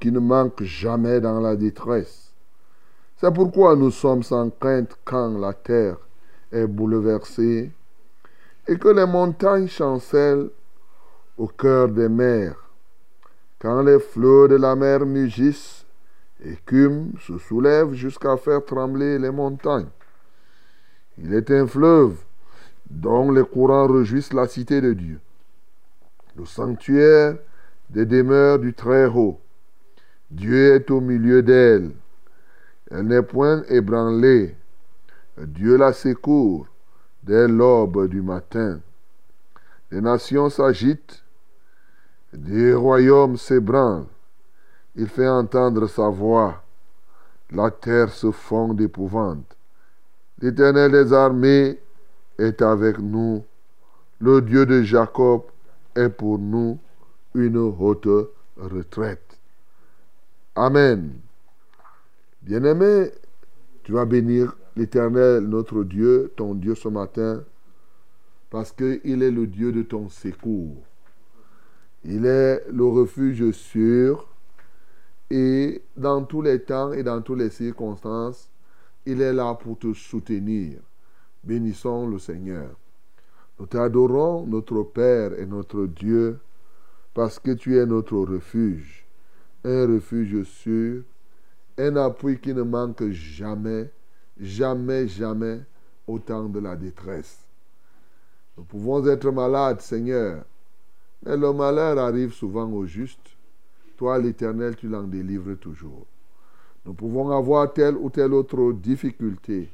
Qui ne manque jamais dans la détresse. C'est pourquoi nous sommes sans crainte quand la terre est bouleversée et que les montagnes chancellent au cœur des mers. Quand les flots de la mer mugissent, écument, se soulèvent jusqu'à faire trembler les montagnes. Il est un fleuve dont les courants réjouissent la cité de Dieu, le sanctuaire des demeures du Très-Haut. Dieu est au milieu d'elle. Elle, n'est point ébranlée. Dieu la secourt dès l'aube du matin. Les nations s'agitent, des royaumes s'ébranlent. Il fait entendre sa voix. La terre se fond d'épouvante. L'Éternel des armées est avec nous. Le Dieu de Jacob est pour nous une haute retraite. Amen. Bien-aimé, tu vas bénir l'Éternel, notre Dieu, ton Dieu ce matin, parce qu'il est le Dieu de ton secours. Il est le refuge sûr et dans tous les temps et dans toutes les circonstances, il est là pour te soutenir. Bénissons le Seigneur. Nous t'adorons, notre Père et notre Dieu, parce que tu es notre refuge, un refuge sûr, un appui qui ne manque jamais, jamais, jamais au temps de la détresse. Nous pouvons être malades, Seigneur, mais le malheur arrive souvent au juste. Toi, l'Éternel, tu l'en délivres toujours. Nous pouvons avoir telle ou telle autre difficulté.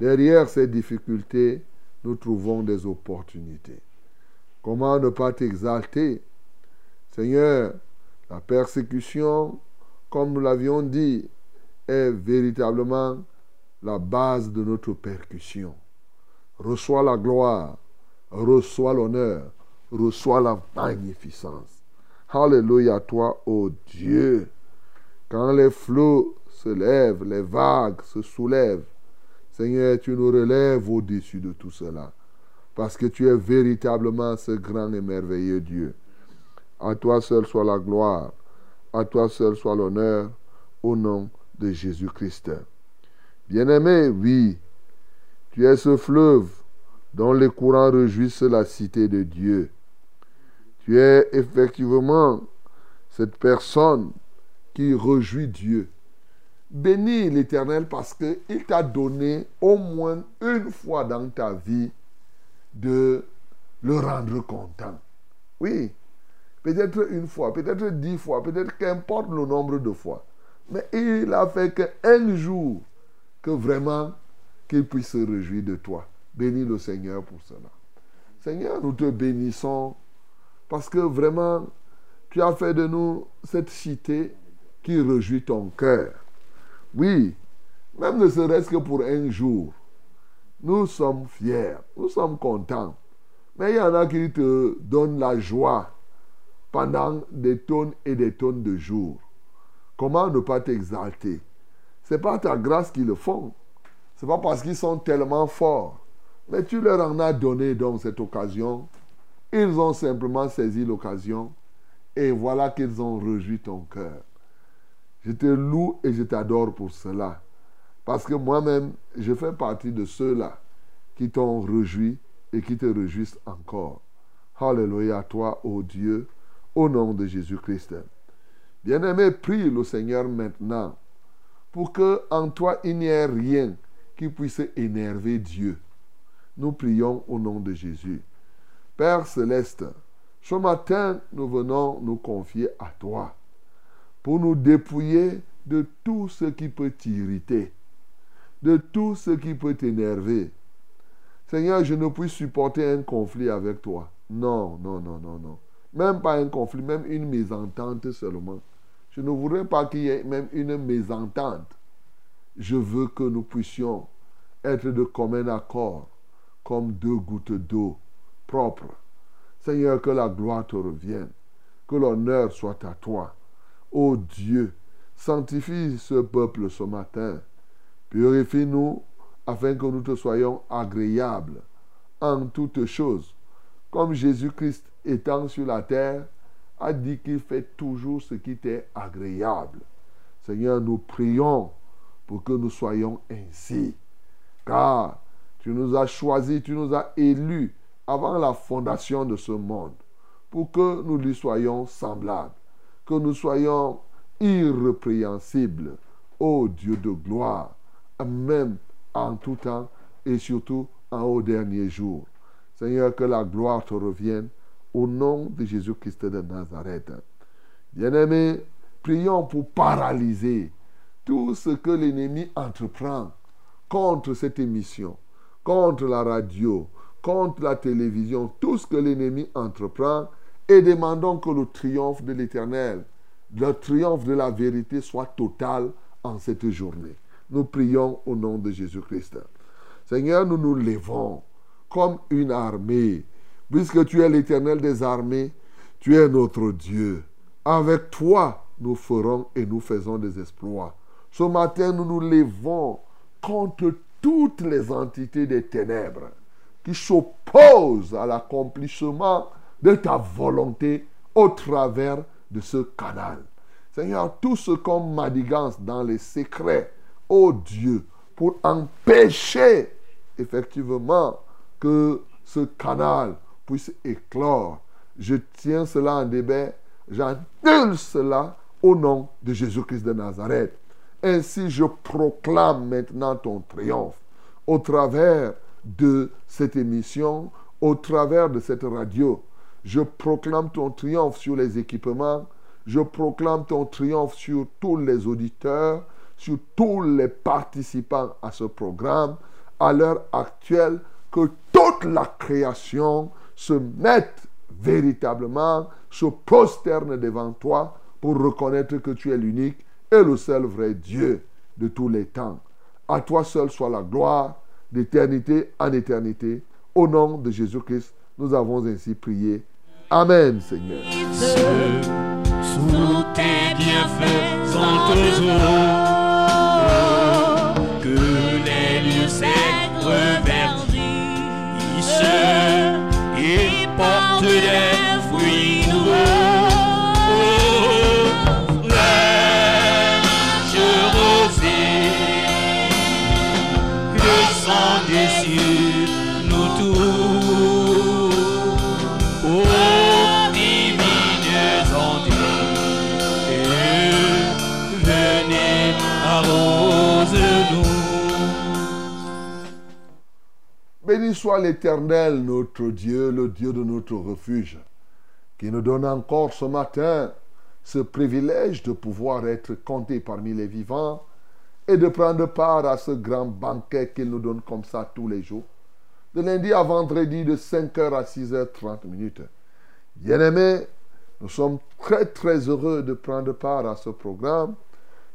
Derrière ces difficultés, nous trouvons des opportunités. Comment ne pas t'exalter Seigneur, la persécution, comme nous l'avions dit, est véritablement la base de notre percussion. Reçois la gloire, reçois l'honneur, reçois la magnificence. Alléluia à toi, ô Dieu. Quand les flots se lèvent, les vagues se soulèvent, Seigneur, tu nous relèves au-dessus de tout cela. Parce que tu es véritablement ce grand et merveilleux Dieu. À toi seul soit la gloire. À toi seul soit l'honneur. Au nom de Jésus-Christ. Bien-aimé, oui, tu es ce fleuve dont les courants réjouissent la cité de Dieu. Tu es effectivement cette personne qui réjouit Dieu. Bénis l'Éternel parce qu'il t'a donné au moins une fois dans ta vie de le rendre content. Oui, peut-être une fois, peut-être dix fois, peut-être qu'importe le nombre de fois. Mais il a fait qu'un jour que vraiment qu'il puisse se réjouir de toi. Bénis le Seigneur pour cela. Seigneur, nous te bénissons parce que vraiment, tu as fait de nous cette cité qui réjouit ton cœur. Oui, même ne serait-ce que pour un jour, nous sommes fiers, nous sommes contents. Mais il y en a qui te donnent la joie pendant des tonnes et des tonnes de jours. Comment ne pas t'exalter? Ce n'est pas ta grâce qu'ils le font. Ce n'est pas parce qu'ils sont tellement forts. Mais tu leur en as donné donc cette occasion. Ils ont simplement saisi l'occasion. Et voilà qu'ils ont réjoui ton cœur. Je te loue et je t'adore pour cela. Parce que moi-même, je fais partie de ceux-là qui t'ont réjoui et qui te réjouissent encore. Alléluia à toi, ô Dieu, au nom de Jésus-Christ. Bien-aimé, prie le Seigneur maintenant pour que en toi il n'y ait rien qui puisse énerver Dieu. Nous prions au nom de Jésus. Père céleste, ce matin, nous venons nous confier à toi pour nous dépouiller de tout ce qui peut t'irriter, de tout ce qui peut t'énerver. Seigneur, je ne puis supporter un conflit avec toi. Non, non, non, non, non. Même pas un conflit, même une mésentente seulement. Je ne voudrais pas qu'il y ait même une mésentente. Je veux que nous puissions être de commun accord, comme deux gouttes d'eau propres. Seigneur, que la gloire te revienne, que l'honneur soit à toi. Ô Dieu, sanctifie ce peuple ce matin. Purifie-nous afin que nous te soyons agréables en toutes choses. Comme Jésus-Christ étant sur la terre, a dit qu'il fait toujours ce qui t'est agréable. Seigneur, nous prions pour que nous soyons ainsi. Car tu nous as choisis, tu nous as élus avant la fondation de ce monde pour que nous lui soyons semblables que nous soyons irrépréhensibles, ô Dieu de gloire, même en tout temps et surtout en haut dernier jour. Seigneur, que la gloire te revienne au nom de Jésus-Christ de Nazareth. Bien-aimés, prions pour paralyser tout ce que l'ennemi entreprend contre cette émission, contre la radio, contre la télévision, tout ce que l'ennemi entreprend et demandons que le triomphe de l'Éternel, le triomphe de la vérité soit total en cette journée. Nous prions au nom de Jésus-Christ. Seigneur, nous nous levons comme une armée. Puisque tu es l'Éternel des armées, tu es notre Dieu. Avec toi, nous ferons et nous faisons des exploits. Ce matin, nous nous levons contre toutes les entités des ténèbres qui s'opposent à l'accomplissement de ta volonté au travers de ce canal. Seigneur, tout ce qu'on madigance dans les secrets, ô Dieu, pour empêcher effectivement que ce canal puisse éclore. Je tiens cela en débat, j'annule cela au nom de Jésus-Christ de Nazareth. Ainsi, je proclame maintenant ton triomphe au travers de cette émission, au travers de cette radio, je proclame ton triomphe sur les équipements. Je proclame ton triomphe sur tous les auditeurs, sur tous les participants à ce programme. À l'heure actuelle, que toute la création se mette véritablement, se prosterne devant toi pour reconnaître que tu es l'unique et le seul vrai Dieu de tous les temps. À toi seul soit la gloire d'éternité en éternité. Au nom de Jésus-Christ, nous avons ainsi prié. Amen, Seigneur. today. Soit l'Éternel, notre Dieu, le Dieu de notre refuge, qui nous donne encore ce matin ce privilège de pouvoir être compté parmi les vivants et de prendre part à ce grand banquet qu'il nous donne comme ça tous les jours, de lundi à vendredi de 5h à 6h30 minutes. Bien-aimés, nous sommes très très heureux de prendre part à ce programme,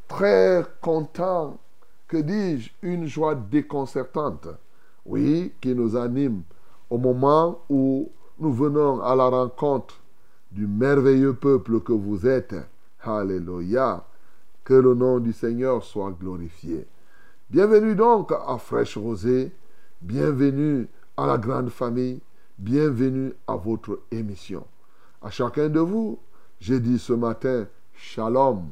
très contents, que dis-je, une joie déconcertante, oui, qui nous anime au moment où nous venons à la rencontre du merveilleux peuple que vous êtes. Alléluia. Que le nom du Seigneur soit glorifié. Bienvenue donc à Fraîche Rosée. Bienvenue à la grande famille. Bienvenue à votre émission. À chacun de vous, j'ai dit ce matin, Shalom.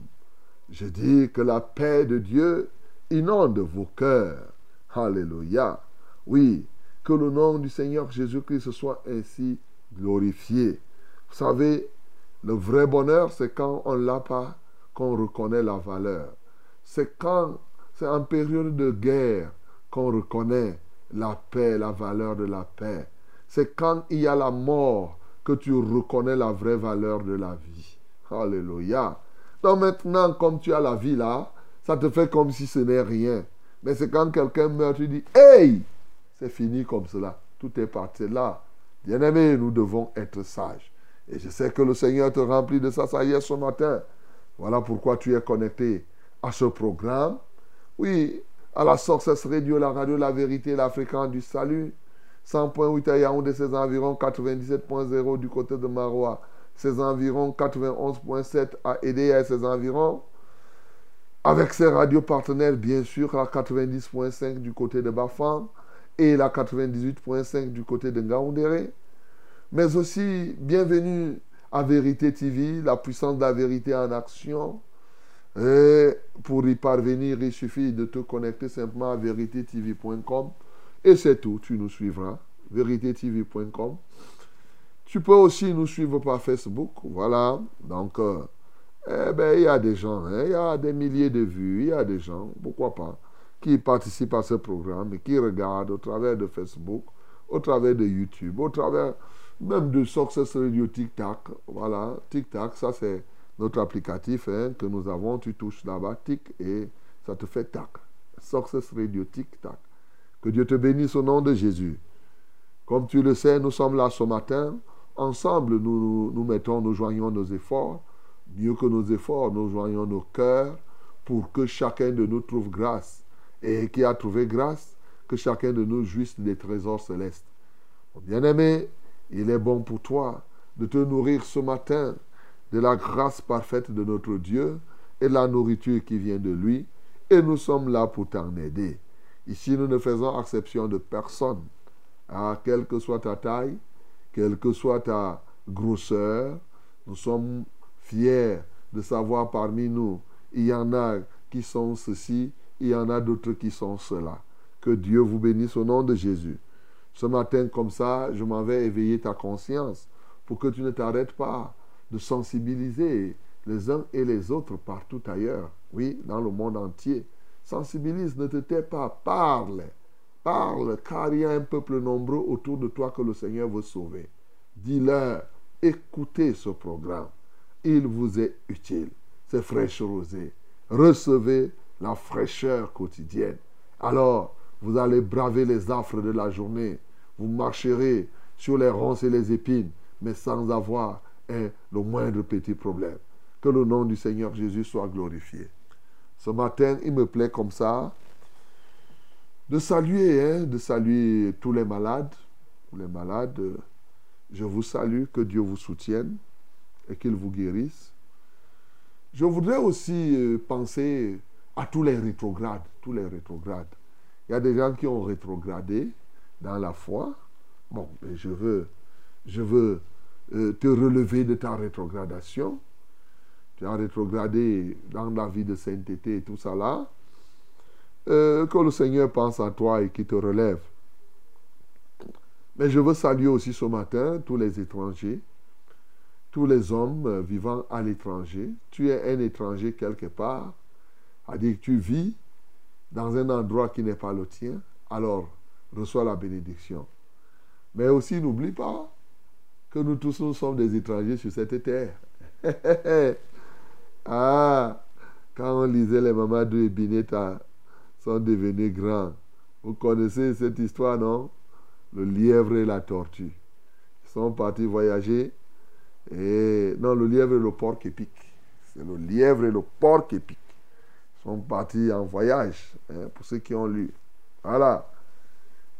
Je dis que la paix de Dieu inonde vos cœurs. Alléluia. Oui, que le nom du Seigneur Jésus-Christ soit ainsi glorifié. Vous savez, le vrai bonheur, c'est quand on ne l'a pas, qu'on reconnaît la valeur. C'est quand, c'est en période de guerre qu'on reconnaît la paix, la valeur de la paix. C'est quand il y a la mort que tu reconnais la vraie valeur de la vie. Alléluia. Donc maintenant, comme tu as la vie là, ça te fait comme si ce n'est rien. Mais c'est quand quelqu'un meurt, tu dis, hey, c'est fini comme cela. Tout est parti là. Bien-aimé, nous devons être sages. Et je sais que le Seigneur te remplit de ça, ça y est, ce matin. Voilà pourquoi tu es connecté à ce programme. Oui, à la Source Radio, la radio La Vérité, la fréquence du salut. 100.8 à Yaoundé, ses environs 97.0 du côté de Marois, ses environs 91.7 à Edea et ses environs. Avec ses radios partenaires, bien sûr, la 90.5 du côté de Bafang et la 98.5 du côté de Ngaoundéré. Mais aussi, bienvenue à Vérité TV, la puissance de la vérité en action. Et pour y parvenir, il suffit de te connecter simplement à véritétv.com et c'est tout, tu nous suivras. véritétv.com. Tu peux aussi nous suivre par Facebook. Voilà. Donc, euh, eh ben, il y a des gens, hein, il y a des milliers de vues, il y a des gens, pourquoi pas, qui participent à ce programme et qui regardent au travers de Facebook, au travers de YouTube, au travers même de Success Radio TikTok. Voilà, TikTok, ça c'est notre applicatif hein, que nous avons. Tu touches là-bas, tic, et ça te fait tac. Success Radio TikTok. Que Dieu te bénisse au nom de Jésus. Comme tu le sais, nous sommes là ce matin. Ensemble, nous, nous mettons, nous joignons nos efforts. Mieux que nos efforts, nous joignons nos cœurs pour que chacun de nous trouve grâce. Et qui a trouvé grâce, que chacun de nous jouisse des trésors célestes. Bien-aimé, il est bon pour toi de te nourrir ce matin de la grâce parfaite de notre Dieu et de la nourriture qui vient de lui. Et nous sommes là pour t'en aider. Ici, nous ne faisons exception de personne. Ah, quelle que soit ta taille, quelle que soit ta grosseur, nous sommes fiers de savoir parmi nous, il y en a qui sont ceci, il y en a d'autres qui sont cela. Que Dieu vous bénisse au nom de Jésus. Ce matin, comme ça, je m'en vais éveiller ta conscience pour que tu ne t'arrêtes pas de sensibiliser les uns et les autres partout ailleurs, oui, dans le monde entier. Sensibilise, ne te tais pas, parle, parle, car il y a un peuple nombreux autour de toi que le Seigneur veut sauver. Dis-leur, écoutez ce programme, il vous est utile. C'est fraîche rosée. Recevez la fraîcheur quotidienne. Alors, vous allez braver les affres de la journée. Vous marcherez sur les ronces et les épines, mais sans avoir un, le moindre petit problème. Que le nom du Seigneur Jésus soit glorifié. Ce matin, il me plaît comme ça de saluer, hein, de saluer tous les malades. Tous les malades, je vous salue, que Dieu vous soutienne et qu'il vous guérisse. Je voudrais aussi euh, penser à tous les rétrogrades, tous les rétrogrades. Il y a des gens qui ont rétrogradé dans la foi. Bon, je veux, je veux euh, te relever de ta rétrogradation. Tu as rétrogradé dans la vie de sainteté et tout ça là. Euh, que le Seigneur pense à toi et qu'il te relève. Mais je veux saluer aussi ce matin tous les étrangers, tous les hommes vivant à l'étranger. Tu es un étranger quelque part, à dire que tu vis dans un endroit qui n'est pas le tien. Alors, reçois la bénédiction. Mais aussi, n'oublie pas que nous tous, nous sommes des étrangers sur cette terre. ah, quand on lisait les Mamadou et Bineta sont devenus grands. Vous connaissez cette histoire, non? Le lièvre et la tortue. Ils sont partis voyager. Et non, le lièvre et le porc épic. C'est le lièvre et le porc épic. Sont partis en voyage, hein, pour ceux qui ont lu. Voilà.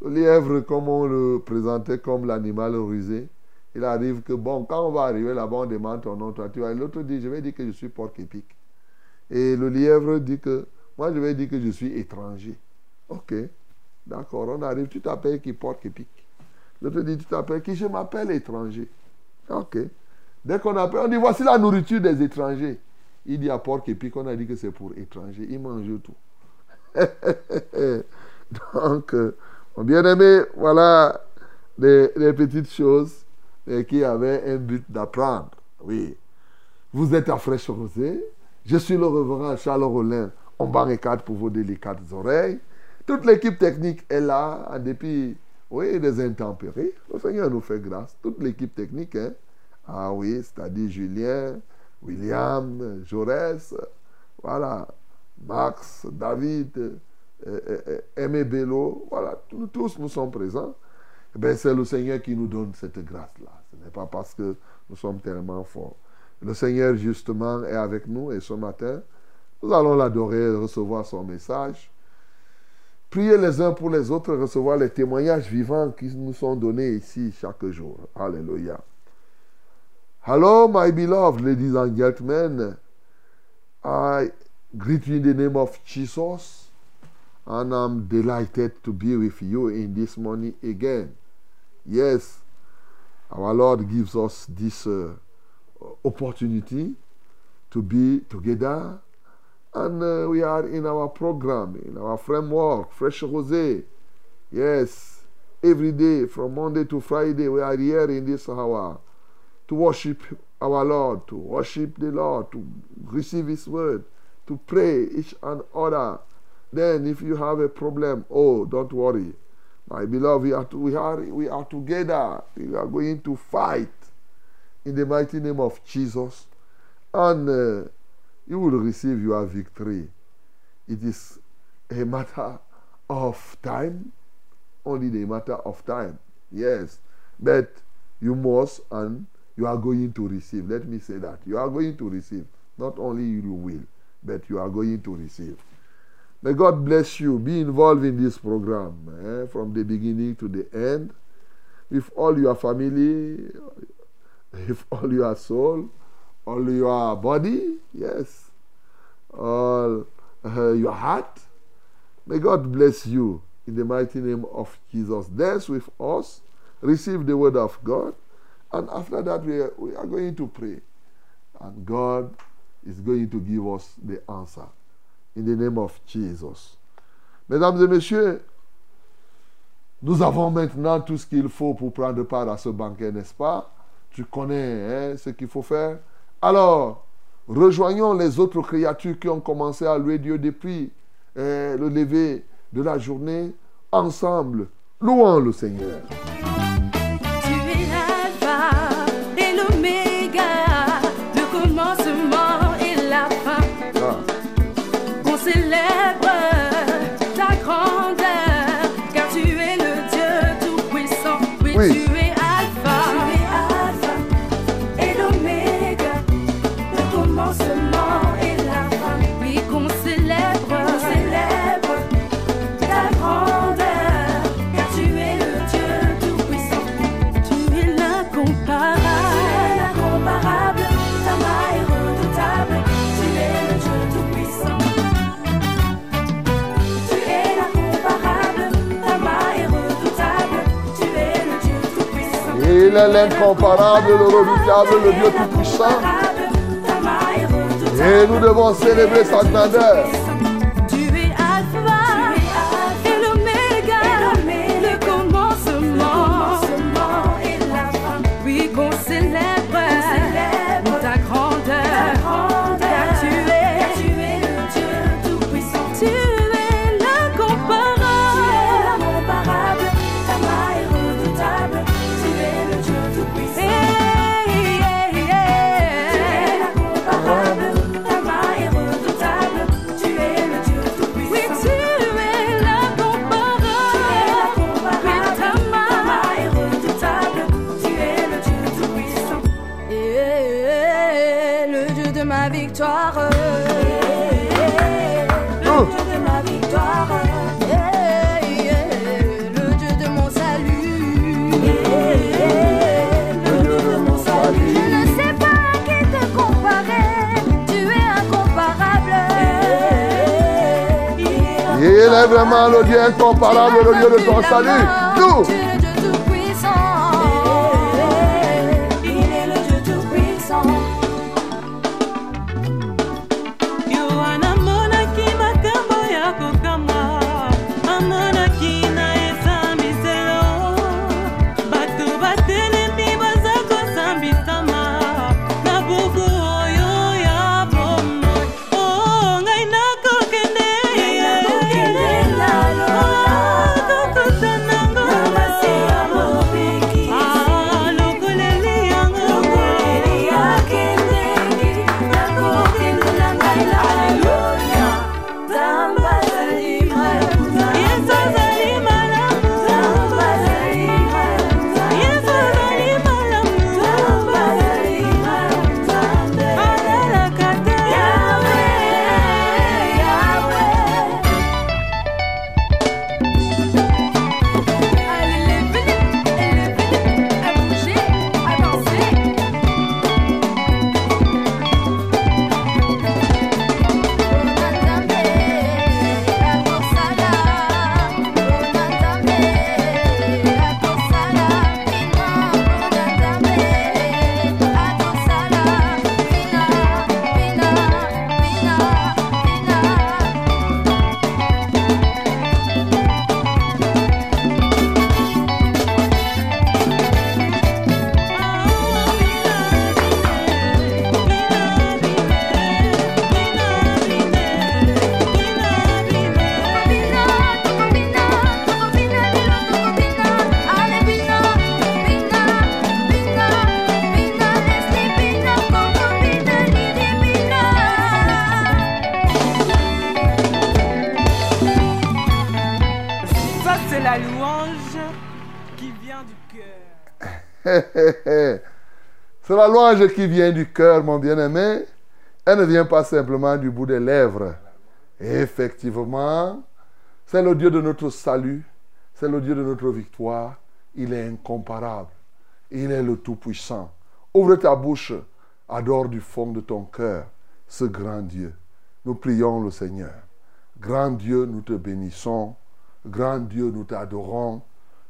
Le lièvre, comme on le présentait comme l'animal rusé, il arrive que, bon, quand on va arriver là-bas, on demande ton nom, toi, tu. L'autre dit, je vais dire que je suis porc épic. Et le lièvre dit que, moi, je vais dire que je suis étranger. Ok, d'accord, on arrive, tu t'appelles qui porc épic? L'autre dit, tu t'appelles qui? Je m'appelle étranger. Ok. Dès qu'on appelle, on dit, voici la nourriture des étrangers. Il dit à porc épic, on a dit que c'est pour étrangers. Il mange tout. Donc, euh, mon bien-aimé, voilà des, petites choses qui avaient un but d'apprendre. Oui. Vous êtes à fraîche rosée. Je suis le reverend Charles Rollin. On barricade pour vos délicates oreilles. Toute l'équipe technique est là, en dépit oui, des intempéries. Le Seigneur nous fait grâce. Toute l'équipe technique, hein? Ah oui, c'est-à-dire Julien, William, Jaurès, voilà, Max, David, Aimé Bello, voilà, tous nous sommes présents. Ben, c'est le Seigneur qui nous donne cette grâce-là. Ce n'est pas parce que nous sommes tellement forts. Le Seigneur, justement, est avec nous et ce matin, nous allons l'adorer, recevoir son message. Prier les uns pour les autres, recevoir les témoignages vivants qui nous sont donnés ici chaque jour. Alléluia. Hello, my beloved ladies and gentlemen. I greet you in the name of Jesus. And I'm delighted to be with you in this morning again. Yes, our Lord gives us this uh, opportunity to be together. And uh, we are in our program, in our framework, Fresh Rosé. Yes, every day from Monday to Friday, we are here in this hour to worship our Lord, to worship the Lord, to receive His word, to pray each and other then, if you have a problem, oh, don't worry. My beloved, we are, to, we, are, we are together. We are going to fight in the mighty name of Jesus. And uh, you will receive your victory. It is a matter of time, only a matter of time. Yes. But you must and you are going to receive. Let me say that. You are going to receive. Not only you will, but you are going to receive. May God bless you. Be involved in this program eh, from the beginning to the end with all your family, with all your soul, all your body, yes, all uh, your heart. May God bless you in the mighty name of Jesus. Dance with us, receive the word of God, and after that, we are, we are going to pray. And God is going to give us the answer. In the name of Jesus. Mesdames et messieurs, nous avons maintenant tout ce qu'il faut pour prendre part à ce banquet, n'est-ce pas? Tu connais hein, ce qu'il faut faire. Alors, rejoignons les autres créatures qui ont commencé à louer Dieu depuis euh, le lever de la journée. Ensemble, louons le Seigneur. L'incomparable, le redoutable, le Dieu tout-puissant. Et nous devons célébrer sa grandeur. Vraiment le Dieu incomparable, le Dieu de ton salut. Tout. C'est la louange qui vient du cœur, mon bien-aimé. Elle ne vient pas simplement du bout des lèvres. Effectivement, c'est le Dieu de notre salut. C'est le Dieu de notre victoire. Il est incomparable. Il est le Tout-Puissant. Ouvre ta bouche. Adore du fond de ton cœur ce grand Dieu. Nous prions le Seigneur. Grand Dieu, nous te bénissons. Grand Dieu, nous t'adorons.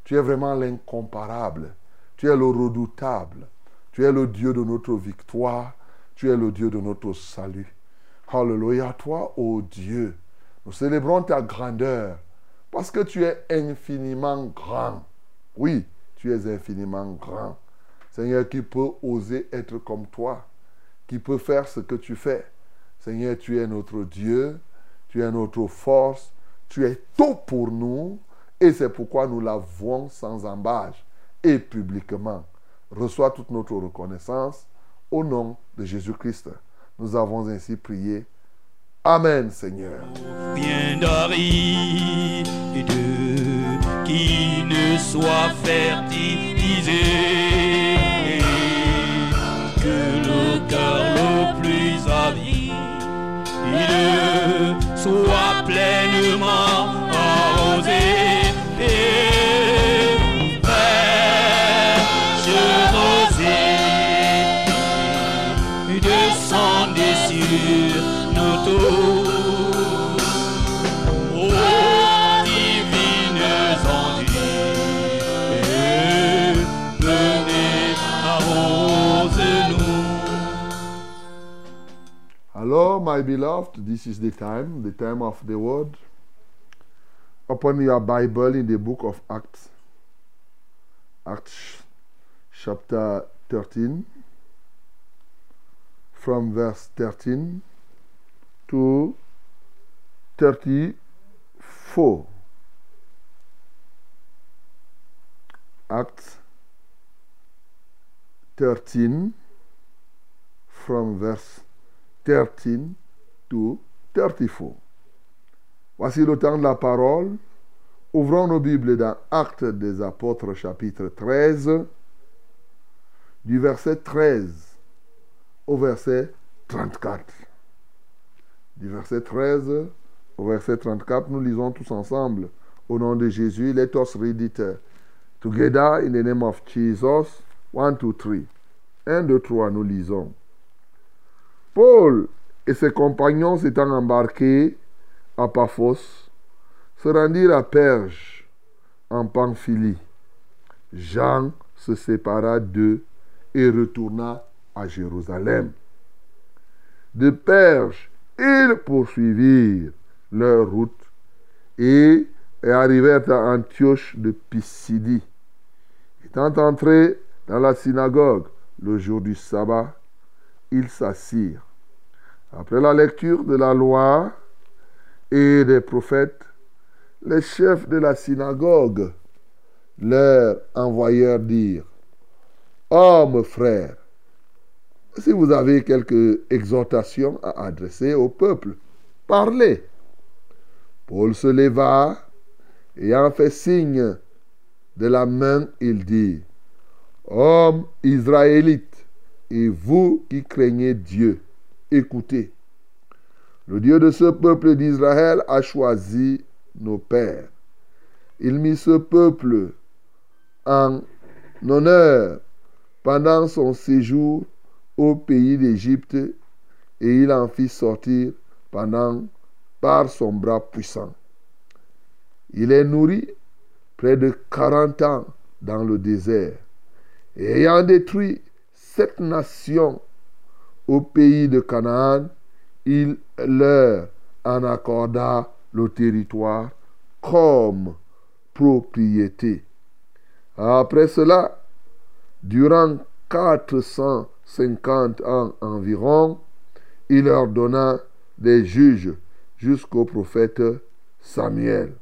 Tu es vraiment l'incomparable. Tu es le redoutable. Tu es le Dieu de notre victoire. Tu es le Dieu de notre salut. Alléluia. Toi, ô Dieu, nous célébrons ta grandeur parce que tu es infiniment grand. Oui, tu es infiniment grand. Seigneur, qui peut oser être comme toi, qui peut faire ce que tu fais? Seigneur, tu es notre Dieu, tu es notre force, tu es tout pour nous et c'est pourquoi nous l'avouons sans embâche et publiquement. Reçois toute notre reconnaissance au nom de Jésus-Christ. Nous avons ainsi prié. Amen, Seigneur. bien d'aride qui ne soit fertilisé que le cœur le plus avide soit pleinement Hello, my beloved. This is the time, the time of the word. Open your Bible in the book of Acts, Acts chapter 13, from verse 13 to 34. Acts 13, from verse 13 to 34. Voici le temps de la parole. Ouvrons nos Bibles dans Actes des Apôtres chapitre 13, du verset 13 au verset 34. Du verset 13 au verset 34, nous lisons tous ensemble. Au nom de Jésus, let us read it together in the name of Jesus. 1, 2, 3. 1, 2, 3, nous lisons. Paul et ses compagnons s'étant embarqués à Paphos, se rendirent à Perge, en Pamphylie. Jean se sépara d'eux et retourna à Jérusalem. De Perge, ils poursuivirent leur route et arrivèrent à Antioche de Pisidie. Étant entrés dans la synagogue le jour du sabbat, ils s'assirent. Après la lecture de la loi et des prophètes, les chefs de la synagogue leur envoyèrent dire, Hommes frères, si vous avez quelques exhortations à adresser au peuple, parlez. Paul se leva et en fait signe de la main, il dit, Hommes israélites, et vous qui craignez Dieu, écoutez. Le Dieu de ce peuple d'Israël a choisi nos pères. Il mit ce peuple en honneur pendant son séjour au pays d'Égypte et il en fit sortir par son bras puissant. Il est nourri près de 40 ans dans le désert et ayant détruit sept nations au pays de Canaan, il leur en accorda le territoire comme propriété. Après cela, durant 450 ans environ, il leur donna des juges jusqu'au prophète Samuel.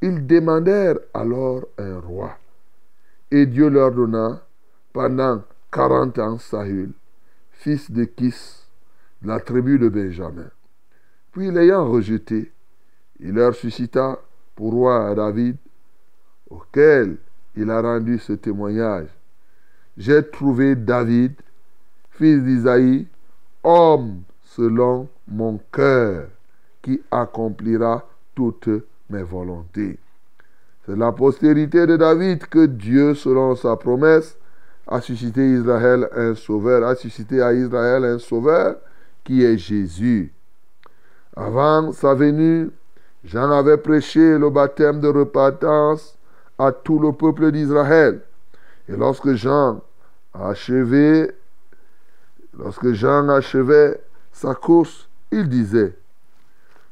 Ils demandèrent alors un roi. Et Dieu leur donna pendant 40 ans Saül, fils de Kis, de la tribu de Benjamin. Puis l'ayant rejeté, il leur suscita pour roi David, auquel il a rendu ce témoignage. J'ai trouvé David, fils d'Isaïe, homme selon mon cœur, qui accomplira toutes mes volontés. C'est la postérité de David que Dieu, selon sa promesse, a suscité Israël un sauveur, a suscité à Israël un sauveur qui est Jésus. Avant sa venue, Jean avait prêché le baptême de repentance à tout le peuple d'Israël. Et lorsque Jean lorsque Jean achevait sa course, il disait,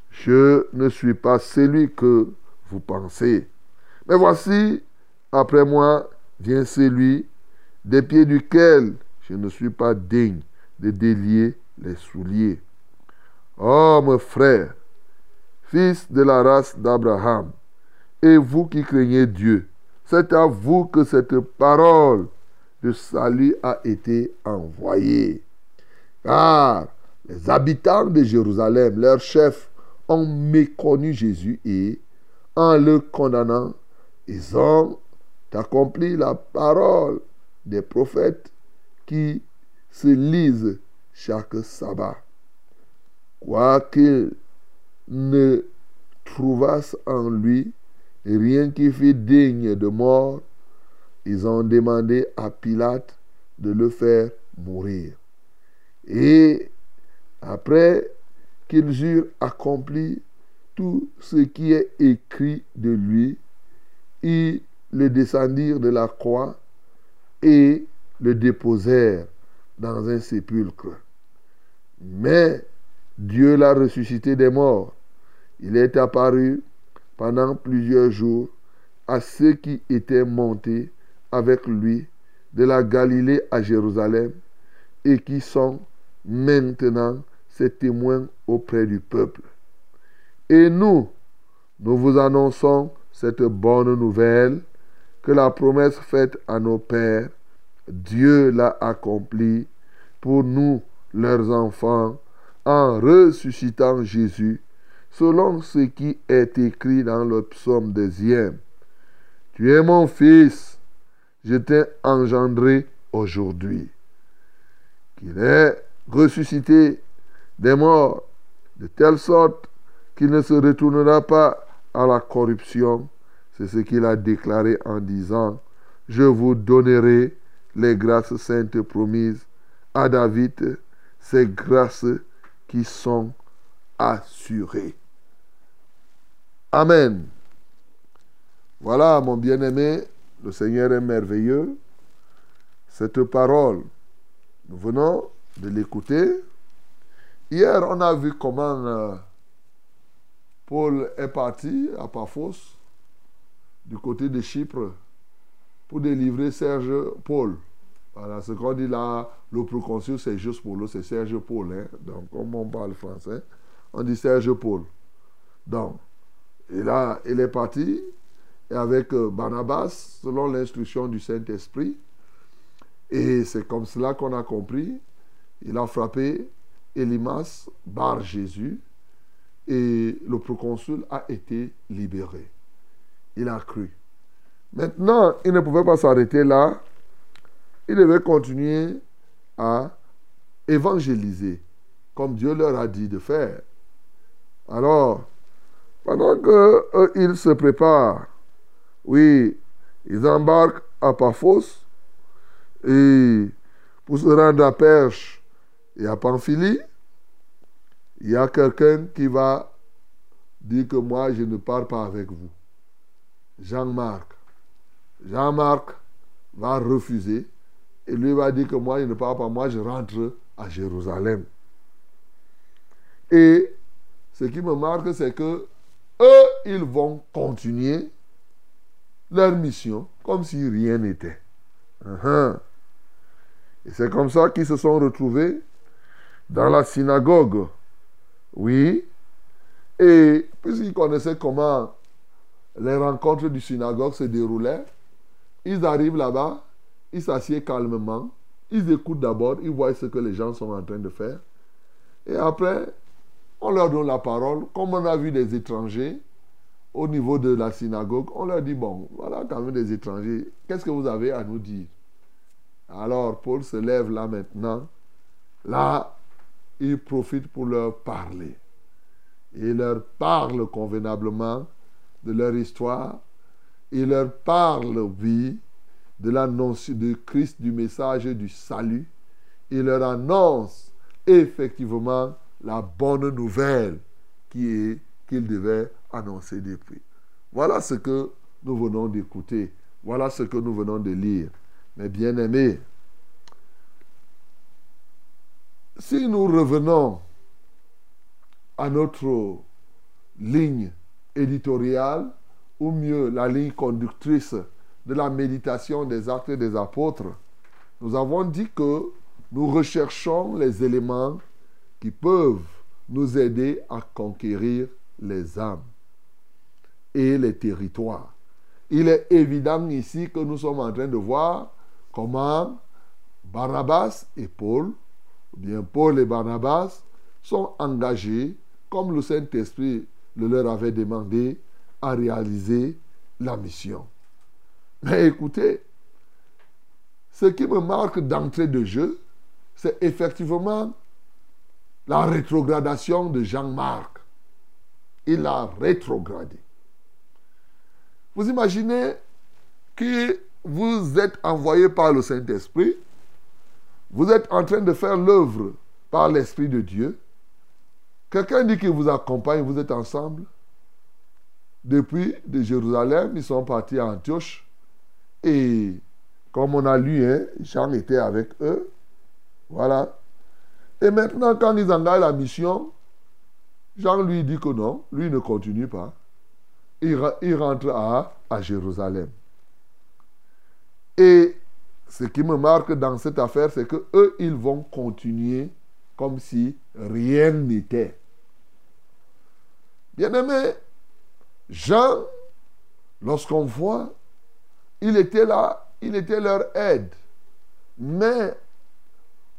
je ne suis pas celui que vous pensez. Mais voici, après moi, vient celui des pieds duquel je ne suis pas digne de délier les souliers. Oh, mon frère, fils de la race d'Abraham, et vous qui craignez Dieu, c'est à vous que cette parole de salut a été envoyée. Car les habitants de Jérusalem, leurs chefs, ont méconnu Jésus et, en le condamnant, ils ont accompli la parole des prophètes qui se lisent chaque sabbat. Quoiqu'ils ne trouvassent en lui rien qui fût digne de mort, ils ont demandé à Pilate de le faire mourir. Et après qu'ils eurent accompli tout ce qui est écrit de lui, ils le descendirent de la croix et le déposèrent dans un sépulcre. Mais Dieu l'a ressuscité des morts. Il est apparu pendant plusieurs jours à ceux qui étaient montés avec lui de la Galilée à Jérusalem et qui sont maintenant ses témoins auprès du peuple. Et nous, nous vous annonçons cette bonne nouvelle que la promesse faite à nos pères, Dieu l'a accomplie pour nous, leurs enfants, en ressuscitant Jésus, selon ce qui est écrit dans le psaume deuxième. Tu es mon fils, je t'ai engendré aujourd'hui. Qu'il est ressuscité des morts, de telle sorte qu'il ne se retournera pas à la corruption. C'est ce qu'il a déclaré en disant, je vous donnerai les grâces saintes promises à David, ces grâces qui sont assurées. Amen. Voilà, mon bien-aimé, le Seigneur est merveilleux. Cette parole, nous venons de l'écouter. Hier, on a vu comment euh, Paul est parti à Paphos, du côté de Chypre, pour délivrer Serge Paul. Voilà, ce qu'on dit là, le proconsul, c'est juste Paulo, c'est Serge Paul. hein. Donc, comme on parle français, on dit Serge Paul. Donc, et là, il est parti avec euh, Barnabas, selon l'instruction du Saint-Esprit. Et c'est comme cela qu'on a compris. Il a frappé Elimas, Bar Jésus, et le proconsul a été libéré. Il a cru. Maintenant, il ne pouvait pas s'arrêter là. Il devait continuer à évangéliser, comme Dieu leur a dit de faire. Alors, pendant qu'ils se préparent, oui, ils embarquent à Paphos et pour se rendre à Perche et à Pamphylie, il y a quelqu'un qui va dire que moi, je ne pars pas avec vous. Jean-Marc. Jean-Marc va refuser et lui va dire que moi, je ne pars pas, moi, je rentre à Jérusalem. Et ce qui me marque, c'est que eux, ils vont continuer leur mission comme si rien n'était. Uh-huh. Et c'est comme ça qu'ils se sont retrouvés dans la synagogue. Oui. Et puisqu'ils connaissaient comment les rencontres du synagogue se déroulaient, ils arrivent là-bas, ils s'assiedent calmement, ils écoutent d'abord, ils voient ce que les gens sont en train de faire. Et après, on leur donne la parole. Comme on a vu des étrangers au niveau de la synagogue, on leur dit, bon, voilà quand même des étrangers, qu'est-ce que vous avez à nous dire? Alors Paul se lève là maintenant. Là, il profite pour leur parler. Il leur parle convenablement de leur histoire. Il leur parle, oui, de l'annonce de Christ, du message du salut. Il leur annonce effectivement la bonne nouvelle qui est qu'il devait annoncer depuis. Voilà ce que nous venons d'écouter. Voilà ce que nous venons de lire. Mais bien aimés, si nous revenons à notre ligne éditoriale, ou mieux la ligne conductrice de la méditation des actes des apôtres, nous avons dit que nous recherchons les éléments qui peuvent nous aider à conquérir les âmes et les territoires. Il est évident ici que nous sommes en train de voir comment Barnabas et Paul, ou bien Paul et Barnabas, sont engagés, comme le Saint-Esprit le leur avait demandé, à réaliser la mission. Mais écoutez, ce qui me marque d'entrée de jeu, c'est effectivement la rétrogradation de Jean-Marc. Il a rétrogradé. Vous imaginez que vous êtes envoyé par le Saint-Esprit, vous êtes en train de faire l'œuvre par l'Esprit de Dieu. Quelqu'un dit qu'il vous accompagne, vous êtes ensemble. Depuis de Jérusalem, ils sont partis à Antioche. Et comme on a lu, hein, Jean était avec eux. Voilà. Et maintenant, quand ils engagent la mission, Jean lui dit que non, lui ne continue pas. Il, rentre à, à Jérusalem. Et ce qui me marque dans cette affaire, c'est que eux, ils vont continuer comme si rien n'était. Bien aimé, Jean, lorsqu'on voit, il était là, il était leur aide. Mais,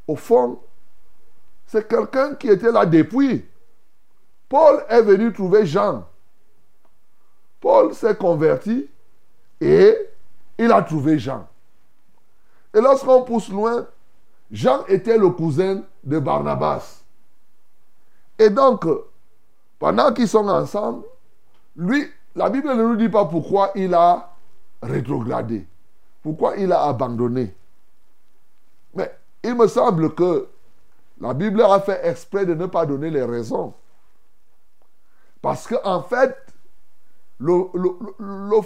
au fond, c'est quelqu'un qui était là depuis. Paul est venu trouver Jean. Paul s'est converti et il a trouvé Jean. Et lorsqu'on pousse loin, Jean était le cousin de Barnabas. Et donc, pendant qu'ils sont ensemble, lui, la Bible ne nous dit pas pourquoi il a rétrogradé, pourquoi il a abandonné. Mais il me semble que la Bible a fait exprès de ne pas donner les raisons. Parce qu'en en fait, le,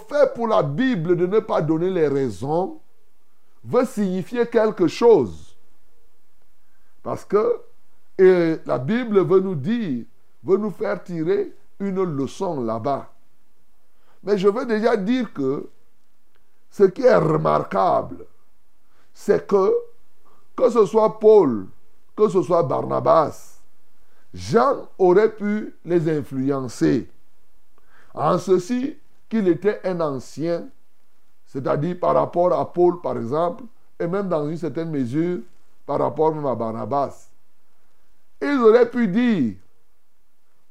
fait pour la Bible de ne pas donner les raisons veut signifier quelque chose. Parce que la Bible veut nous dire, veut nous faire tirer une leçon là-bas. Mais je veux déjà dire que ce qui est remarquable, c'est que, que ce soit Paul, que ce soit Barnabas, Jean aurait pu les influencer. En ceci qu'il était un ancien, c'est-à-dire par rapport à Paul, par exemple, et même dans une certaine mesure par rapport même à Barnabas. Ils auraient pu dire,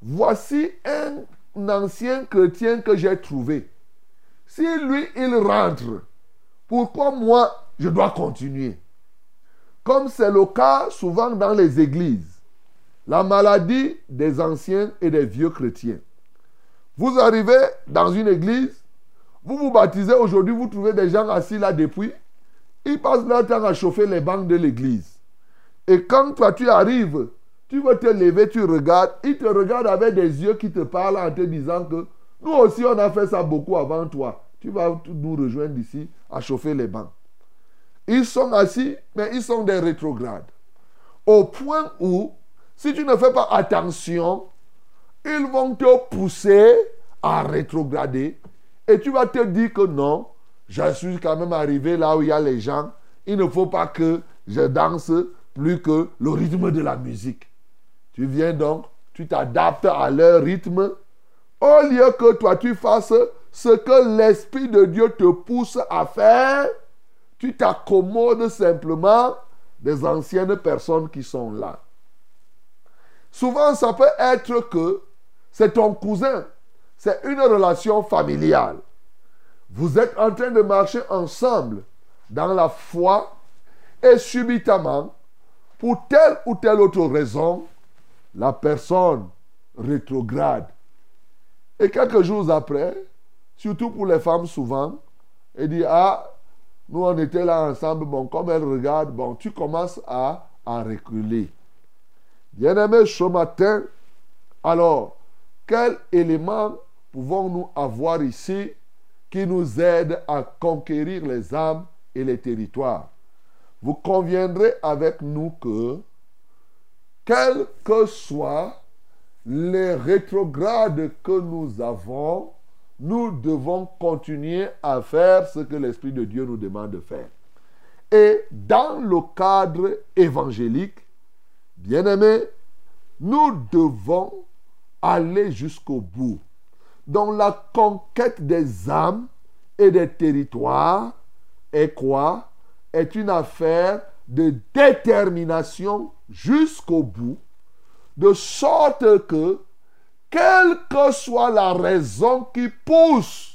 voici un ancien chrétien que j'ai trouvé. Si lui, il rentre, pourquoi moi, je dois continuer? Comme c'est le cas souvent dans les églises. La maladie des anciens et des vieux chrétiens. Vous arrivez dans une église, vous vous baptisez aujourd'hui, vous trouvez des gens assis là depuis. Ils passent leur temps à chauffer les bancs de l'église. Et quand toi tu arrives tu veux te lever, tu regardes. Il te regarde avec des yeux qui te parlent en te disant que nous aussi, on a fait ça beaucoup avant toi. Tu vas nous rejoindre ici à chauffer les bancs. Ils sont assis, mais ils sont des rétrogrades. Au point où, si tu ne fais pas attention, ils vont te pousser à rétrograder. Et tu vas te dire que non, je suis quand même arrivé là où il y a les gens. Il ne faut pas que je danse plus que le rythme de la musique. Tu viens donc, tu t'adaptes à leur rythme. Au lieu que toi tu fasses ce que l'Esprit de Dieu te pousse à faire, tu t'accommodes simplement des anciennes personnes qui sont là. Souvent, ça peut être que c'est ton cousin, c'est une relation familiale. Vous êtes en train de marcher ensemble dans la foi et subitement, pour telle ou telle autre raison, la personne rétrograde. Et quelques jours après, surtout pour les femmes souvent, elle dit, ah, nous on était là ensemble, bon, comme elle regarde, bon, tu commences à, à reculer. Bien-aimé, ce matin, alors, quel élément pouvons-nous avoir ici qui nous aide à conquérir les âmes et les territoires? Vous conviendrez avec nous que quels que soient les rétrogrades que nous avons, nous devons continuer à faire ce que l'Esprit de Dieu nous demande de faire. Et dans le cadre évangélique, bien aimé, nous devons aller jusqu'au bout. Dans la conquête des âmes et des territoires est quoi? Est une affaire de détermination jusqu'au bout, de sorte que, quelle que soit la raison qui pousse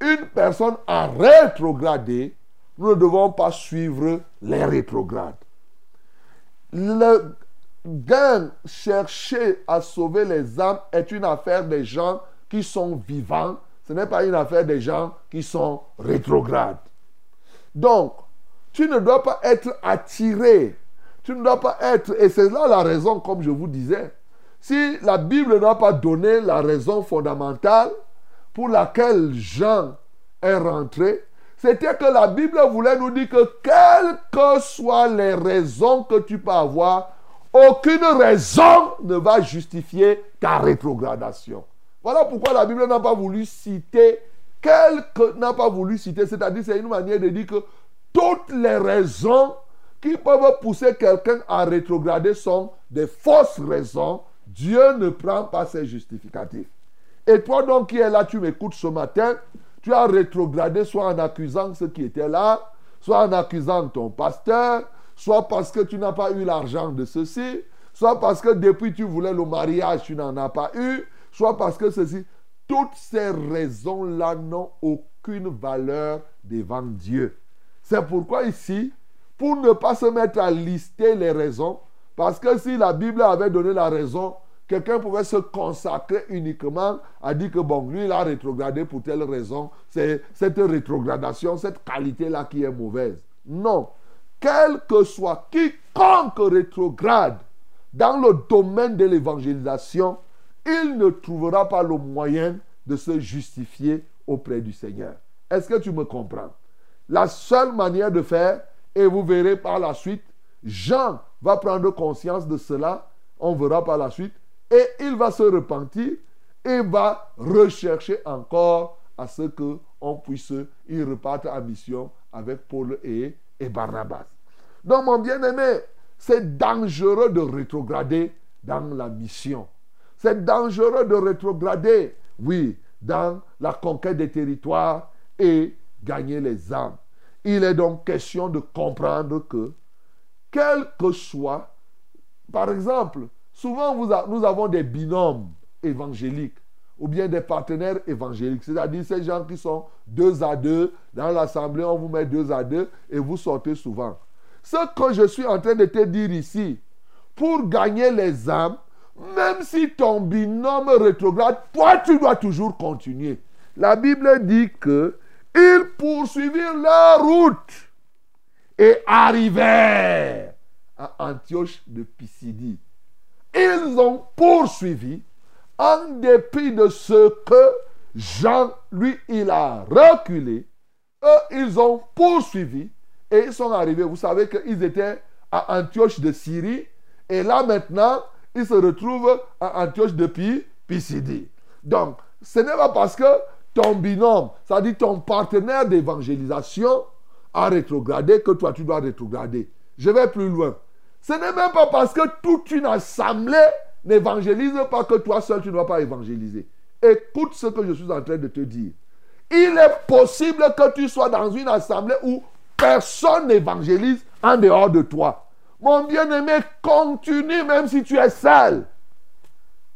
une personne à rétrograder, nous ne devons pas suivre les rétrogrades. Le gain, chercher à sauver les âmes est une affaire des gens qui sont vivants, ce n'est pas une affaire des gens qui sont rétrogrades. Donc, tu ne dois pas être attiré. Tu ne dois pas être, et c'est là la raison, comme je vous disais. Si la Bible n'a pas donné la raison fondamentale pour laquelle Jean est rentré, c'était que la Bible voulait nous dire que quelles que soient les raisons que tu peux avoir, aucune raison ne va justifier ta rétrogradation. Voilà pourquoi la Bible n'a pas voulu citer, n'a pas voulu citer, c'est-à-dire c'est une manière de dire que toutes les raisons qui peuvent pousser quelqu'un à rétrograder sont des fausses raisons. Dieu ne prend pas ses justificatifs. Et toi donc qui es là, tu m'écoutes ce matin, tu as rétrogradé soit en accusant ceux qui étaient là, soit en accusant ton pasteur, soit parce que tu n'as pas eu l'argent de ceci, soit parce que depuis tu voulais le mariage, tu n'en as pas eu, soit parce que ceci. Toutes ces raisons-là n'ont aucune valeur devant Dieu. C'est pourquoi ici, pour ne pas se mettre à lister les raisons, parce que si la Bible avait donné la raison quelqu'un pouvait se consacrer uniquement à dire que bon, lui, il a rétrogradé pour telle raison. C'est cette rétrogradation, cette qualité-là qui est mauvaise. Non. Quel que soit quiconque rétrograde dans le domaine de l'évangélisation, il ne trouvera pas le moyen de se justifier auprès du Seigneur. Est-ce que tu me comprends? La seule manière de faire, et vous verrez par la suite, Jean va prendre conscience de cela, on verra par la suite, et il va se repentir et va rechercher encore à ce que on puisse y repartir en mission avec Paul et, et Barnabas. Donc, mon bien-aimé, c'est dangereux de rétrograder dans la mission. C'est dangereux de rétrograder, oui, dans la conquête des territoires et gagner les âmes. Il est donc question de comprendre que, quel que soit, par exemple, souvent nous avons des binômes évangéliques ou bien des partenaires évangéliques, c'est-à-dire ces gens qui sont deux à deux, dans l'assemblée on vous met deux à deux et vous sortez souvent. Ce que je suis en train de te dire ici, pour gagner les âmes, même si ton binôme rétrograde, toi tu dois toujours continuer. La Bible dit que ils poursuivirent leur route et arrivèrent à Antioche de Pisidie. Ils ont poursuivi en dépit de ce que Jean, lui, il a reculé. Eux, ils ont poursuivi et ils sont arrivés. Vous savez qu'ils étaient à Antioche de Syrie. Et là maintenant, ils se retrouvent à Antioche de Pisidie. Donc, ce n'est pas parce que ton binôme, c'est-à-dire ton partenaire d'évangélisation, a rétrogradé que toi tu dois rétrograder. Je vais plus loin. Ce n'est même pas parce que toute une assemblée n'évangélise pas que toi seul tu ne dois pas évangéliser. Écoute ce que je suis en train de te dire. Il est possible que tu sois dans une assemblée où personne n'évangélise en dehors de toi. Mon bien-aimé, continue même si tu es seul.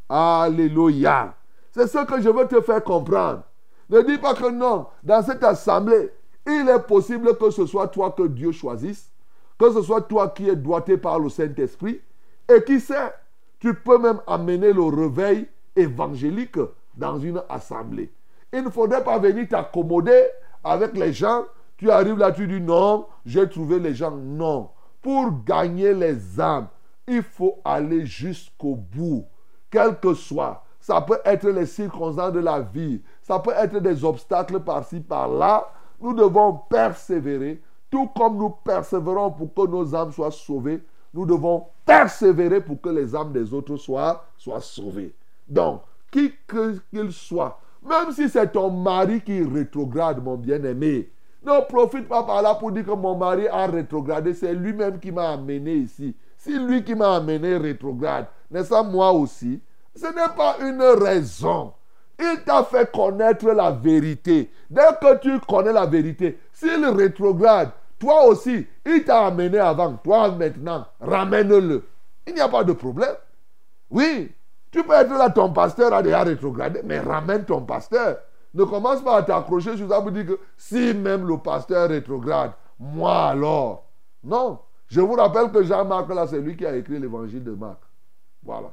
Alléluia. C'est ce que je veux te faire comprendre. Ne dis pas que non, dans cette assemblée, il est possible que ce soit toi que Dieu choisisse, que ce soit toi qui es doigté par le Saint-Esprit, et qui sait, tu peux même amener le réveil évangélique dans une assemblée. Il ne faudrait pas venir t'accommoder avec les gens. Tu arrives là, tu dis non, j'ai trouvé les gens. Non. Pour gagner les âmes, il faut aller jusqu'au bout, quel que soit. Ça peut être les circonstances de la vie, ça peut être des obstacles par-ci, par-là. Nous devons persévérer, tout comme nous persévérons pour que nos âmes soient sauvées. Nous devons persévérer pour que les âmes des autres soient, soient sauvées. Donc, qui qu'il soit, même si c'est ton mari qui rétrograde, mon bien-aimé, ne profite pas par là pour dire que mon mari a rétrogradé. C'est lui-même qui m'a amené ici. Si lui qui m'a amené rétrograde, n'est-ce pas moi aussi? Ce n'est pas une raison. Il t'a fait connaître la vérité. Dès que tu connais la vérité, s'il rétrograde, toi aussi, il t'a amené avant. Toi maintenant, ramène-le. Il n'y a pas de problème. Oui, tu peux être là, ton pasteur a déjà rétrogradé, mais ramène ton pasteur. Ne commence pas à t'accrocher sur ça pour dire que si même le pasteur rétrograde, moi alors. Non. Je vous rappelle que Jean-Marc, là, c'est lui qui a écrit l'évangile de Marc. Voilà.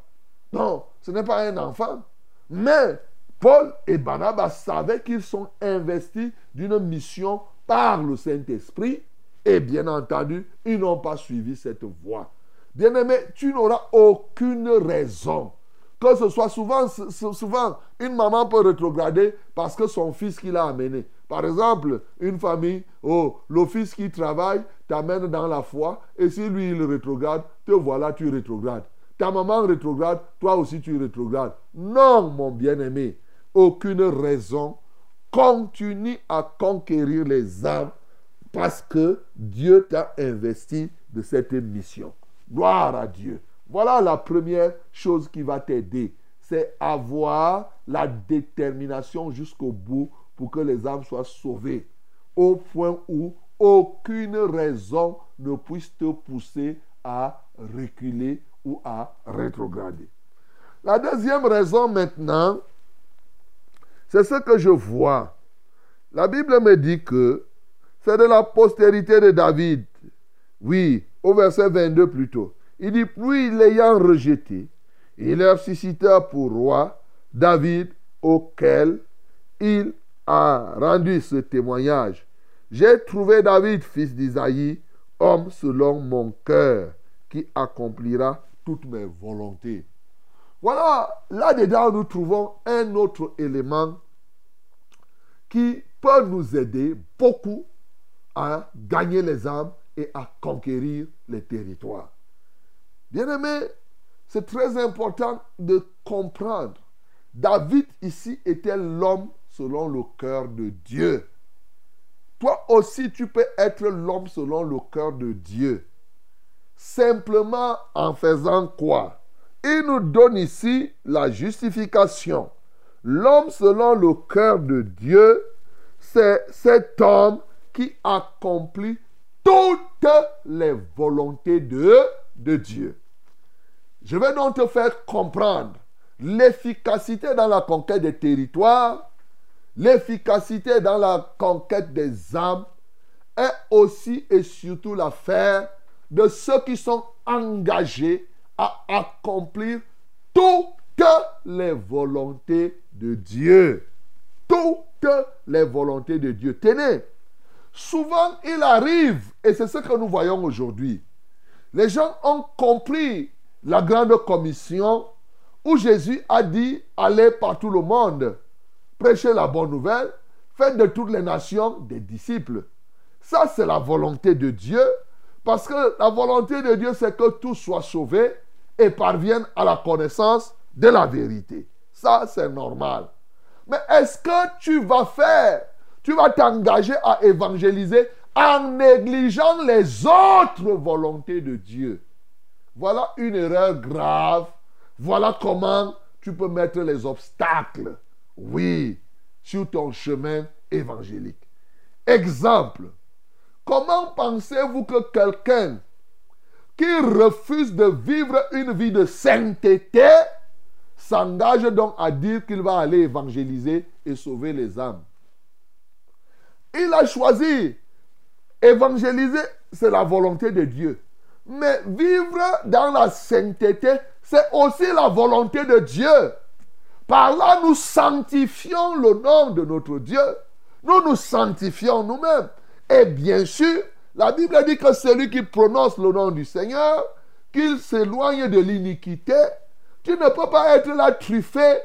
Non, ce n'est pas un enfant. Mais Paul et Barnabas savaient qu'ils sont investis d'une mission par le Saint-Esprit et bien entendu, ils n'ont pas suivi cette voie. Bien-aimé, tu n'auras aucune raison. Que ce soit souvent, souvent, une maman peut rétrograder parce que son fils qui l'a amené. Par exemple, une famille, oh, le fils qui travaille t'amène dans la foi et si lui il rétrograde, te voilà, tu rétrogrades. Ta maman rétrograde, toi aussi tu rétrogrades. Non, mon bien-aimé, aucune raison. Continue à conquérir les âmes parce que Dieu t'a investi de cette mission. Gloire à Dieu. Voilà la première chose qui va t'aider. C'est avoir la détermination jusqu'au bout pour que les âmes soient sauvées. Au point où aucune raison ne puisse te pousser à reculer ou à rétrograder. La deuxième raison maintenant, c'est ce que je vois. La Bible me dit que c'est de la postérité de David. Oui, au verset 22 plutôt. Il dit, puis l'ayant rejeté, Ils leur suscitèrent pour roi David, auquel il a rendu ce témoignage. J'ai trouvé David, fils d'Isaïe, homme selon mon cœur, qui accomplira toutes mes volontés. Voilà, là-dedans, nous trouvons un autre élément qui peut nous aider beaucoup à gagner les âmes et à conquérir les territoires. Bien-aimé, c'est très important de comprendre. David ici était l'homme selon le cœur de Dieu. Toi aussi, tu peux être l'homme selon le cœur de Dieu. Simplement en faisant quoi? Il nous donne ici la justification. L'homme selon le cœur de Dieu, c'est cet homme qui accomplit toutes les volontés de, Dieu. Je vais donc te faire comprendre l'efficacité dans la conquête des territoires, l'efficacité dans la conquête des âmes est aussi et surtout l'affaire de ceux qui sont engagés à accomplir toutes les volontés de Dieu. Toutes les volontés de Dieu. Tenez, souvent il arrive, et c'est ce que nous voyons aujourd'hui, les gens ont compris la grande commission où Jésus a dit allez par tout le monde, prêchez la bonne nouvelle, faites de toutes les nations des disciples. Ça, c'est la volonté de Dieu, parce que la volonté de Dieu, c'est que tous soient sauvés et parviennent à la connaissance de la vérité. Ça, c'est normal. Mais est-ce que tu vas faire, tu vas t'engager à évangéliser en négligeant les autres volontés de Dieu? Voilà une erreur grave. Voilà comment tu peux mettre les obstacles, oui, sur ton chemin évangélique. Exemple, comment pensez-vous que quelqu'un qui refuse de vivre une vie de sainteté s'engage donc à dire qu'il va aller évangéliser et sauver les âmes. Il a choisi. Évangéliser, c'est la volonté de Dieu. Mais vivre dans la sainteté, c'est aussi la volonté de Dieu. Par là, nous sanctifions le nom de notre Dieu. Nous nous sanctifions nous-mêmes. Et bien sûr, la Bible dit que celui qui prononce le nom du Seigneur, qu'il s'éloigne de l'iniquité, tu ne peux pas être là truffé.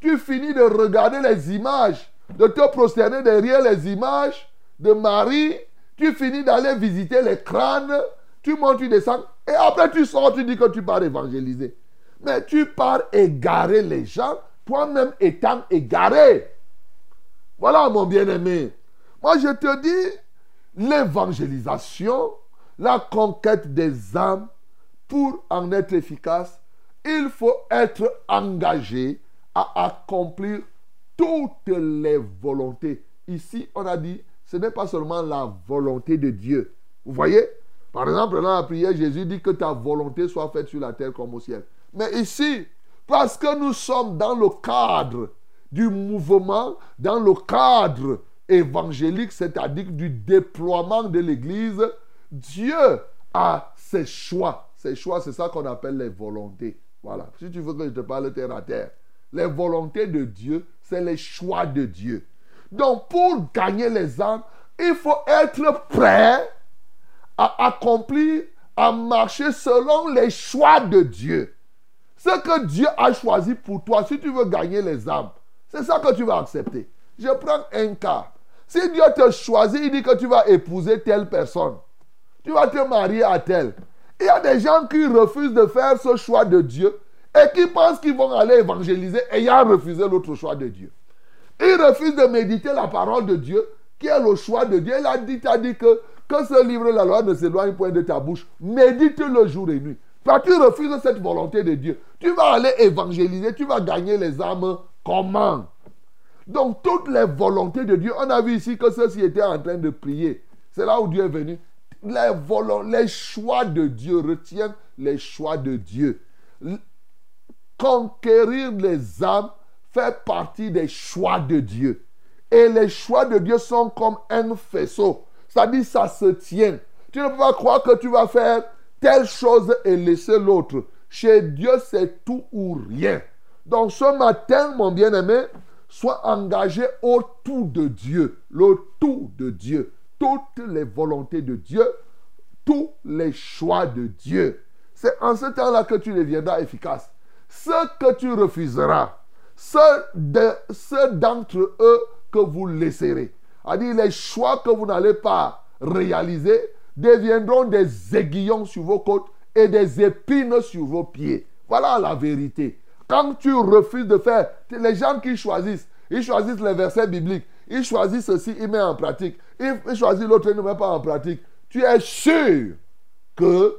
Tu finis de regarder les images, de te prosterner derrière les images de Marie. Tu finis d'aller visiter les crânes. Tu montes, tu descends. Et après, tu sors, tu dis que tu pars évangéliser. Mais tu pars égarer les gens, toi-même étant égaré. Voilà, mon bien-aimé. Moi, je te dis, l'évangélisation, la conquête des âmes, pour en être efficace, il faut être engagé à accomplir toutes les volontés. Ici, on a dit, ce n'est pas seulement la volonté de Dieu. Vous voyez? Par exemple, dans la prière, Jésus dit que ta volonté soit faite sur la terre comme au ciel. Mais ici, parce que nous sommes dans le cadre du mouvement, dans le cadre évangélique, c'est-à-dire du déploiement de l'Église, Dieu a ses choix. Ses choix, c'est ça qu'on appelle les volontés. Voilà. Si tu veux que je te parle terre à terre, les volontés de Dieu, c'est les choix de Dieu. Donc, pour gagner les âmes, il faut être prêt à accomplir, à marcher selon les choix de Dieu. Ce que Dieu a choisi pour toi, si tu veux gagner les âmes, c'est ça que tu vas accepter. Je prends un cas. Si Dieu te choisit, il dit que tu vas épouser telle personne. Tu vas te marier à telle. Il y a des gens qui refusent de faire ce choix de Dieu et qui pensent qu'ils vont aller évangéliser ayant refusé l'autre choix de Dieu. Ils refusent de méditer la parole de Dieu qui est le choix de Dieu. Il a dit, a dit que, que ce livre, la loi, ne s'éloigne point de ta bouche. Médite le jour et nuit. Quand tu refuses cette volonté de Dieu, tu vas aller évangéliser, tu vas gagner les âmes. Comment? Donc, toutes les volontés de Dieu, on a vu ici que ceux-ci étaient en train de prier. C'est là où Dieu est venu. Les, les choix de Dieu retiennent les choix de Dieu. Conquérir les âmes fait partie des choix de Dieu. Et les choix de Dieu sont comme un faisceau. C'est-à-dire, ça se tient. Tu ne peux pas croire que tu vas faire telle chose et laisser l'autre. Chez Dieu, c'est tout ou rien. Donc ce matin, mon bien-aimé, sois engagé au tout de Dieu. Le tout de Dieu. Toutes les volontés de Dieu. Tous les choix de Dieu. C'est en ce temps-là que tu deviendras efficace. Ce que tu refuseras, ceux de- ceux d'entre eux que vous laisserez, c'est-à-dire les choix que vous n'allez pas réaliser, deviendront des aiguillons sur vos côtes et des épines sur vos pieds. Voilà la vérité. Quand tu refuses de faire, les gens qui choisissent, ils choisissent les versets bibliques, ils choisissent ceci, ils mettent en pratique, ils choisissent l'autre, ils ne mettent pas en pratique. Tu es sûr que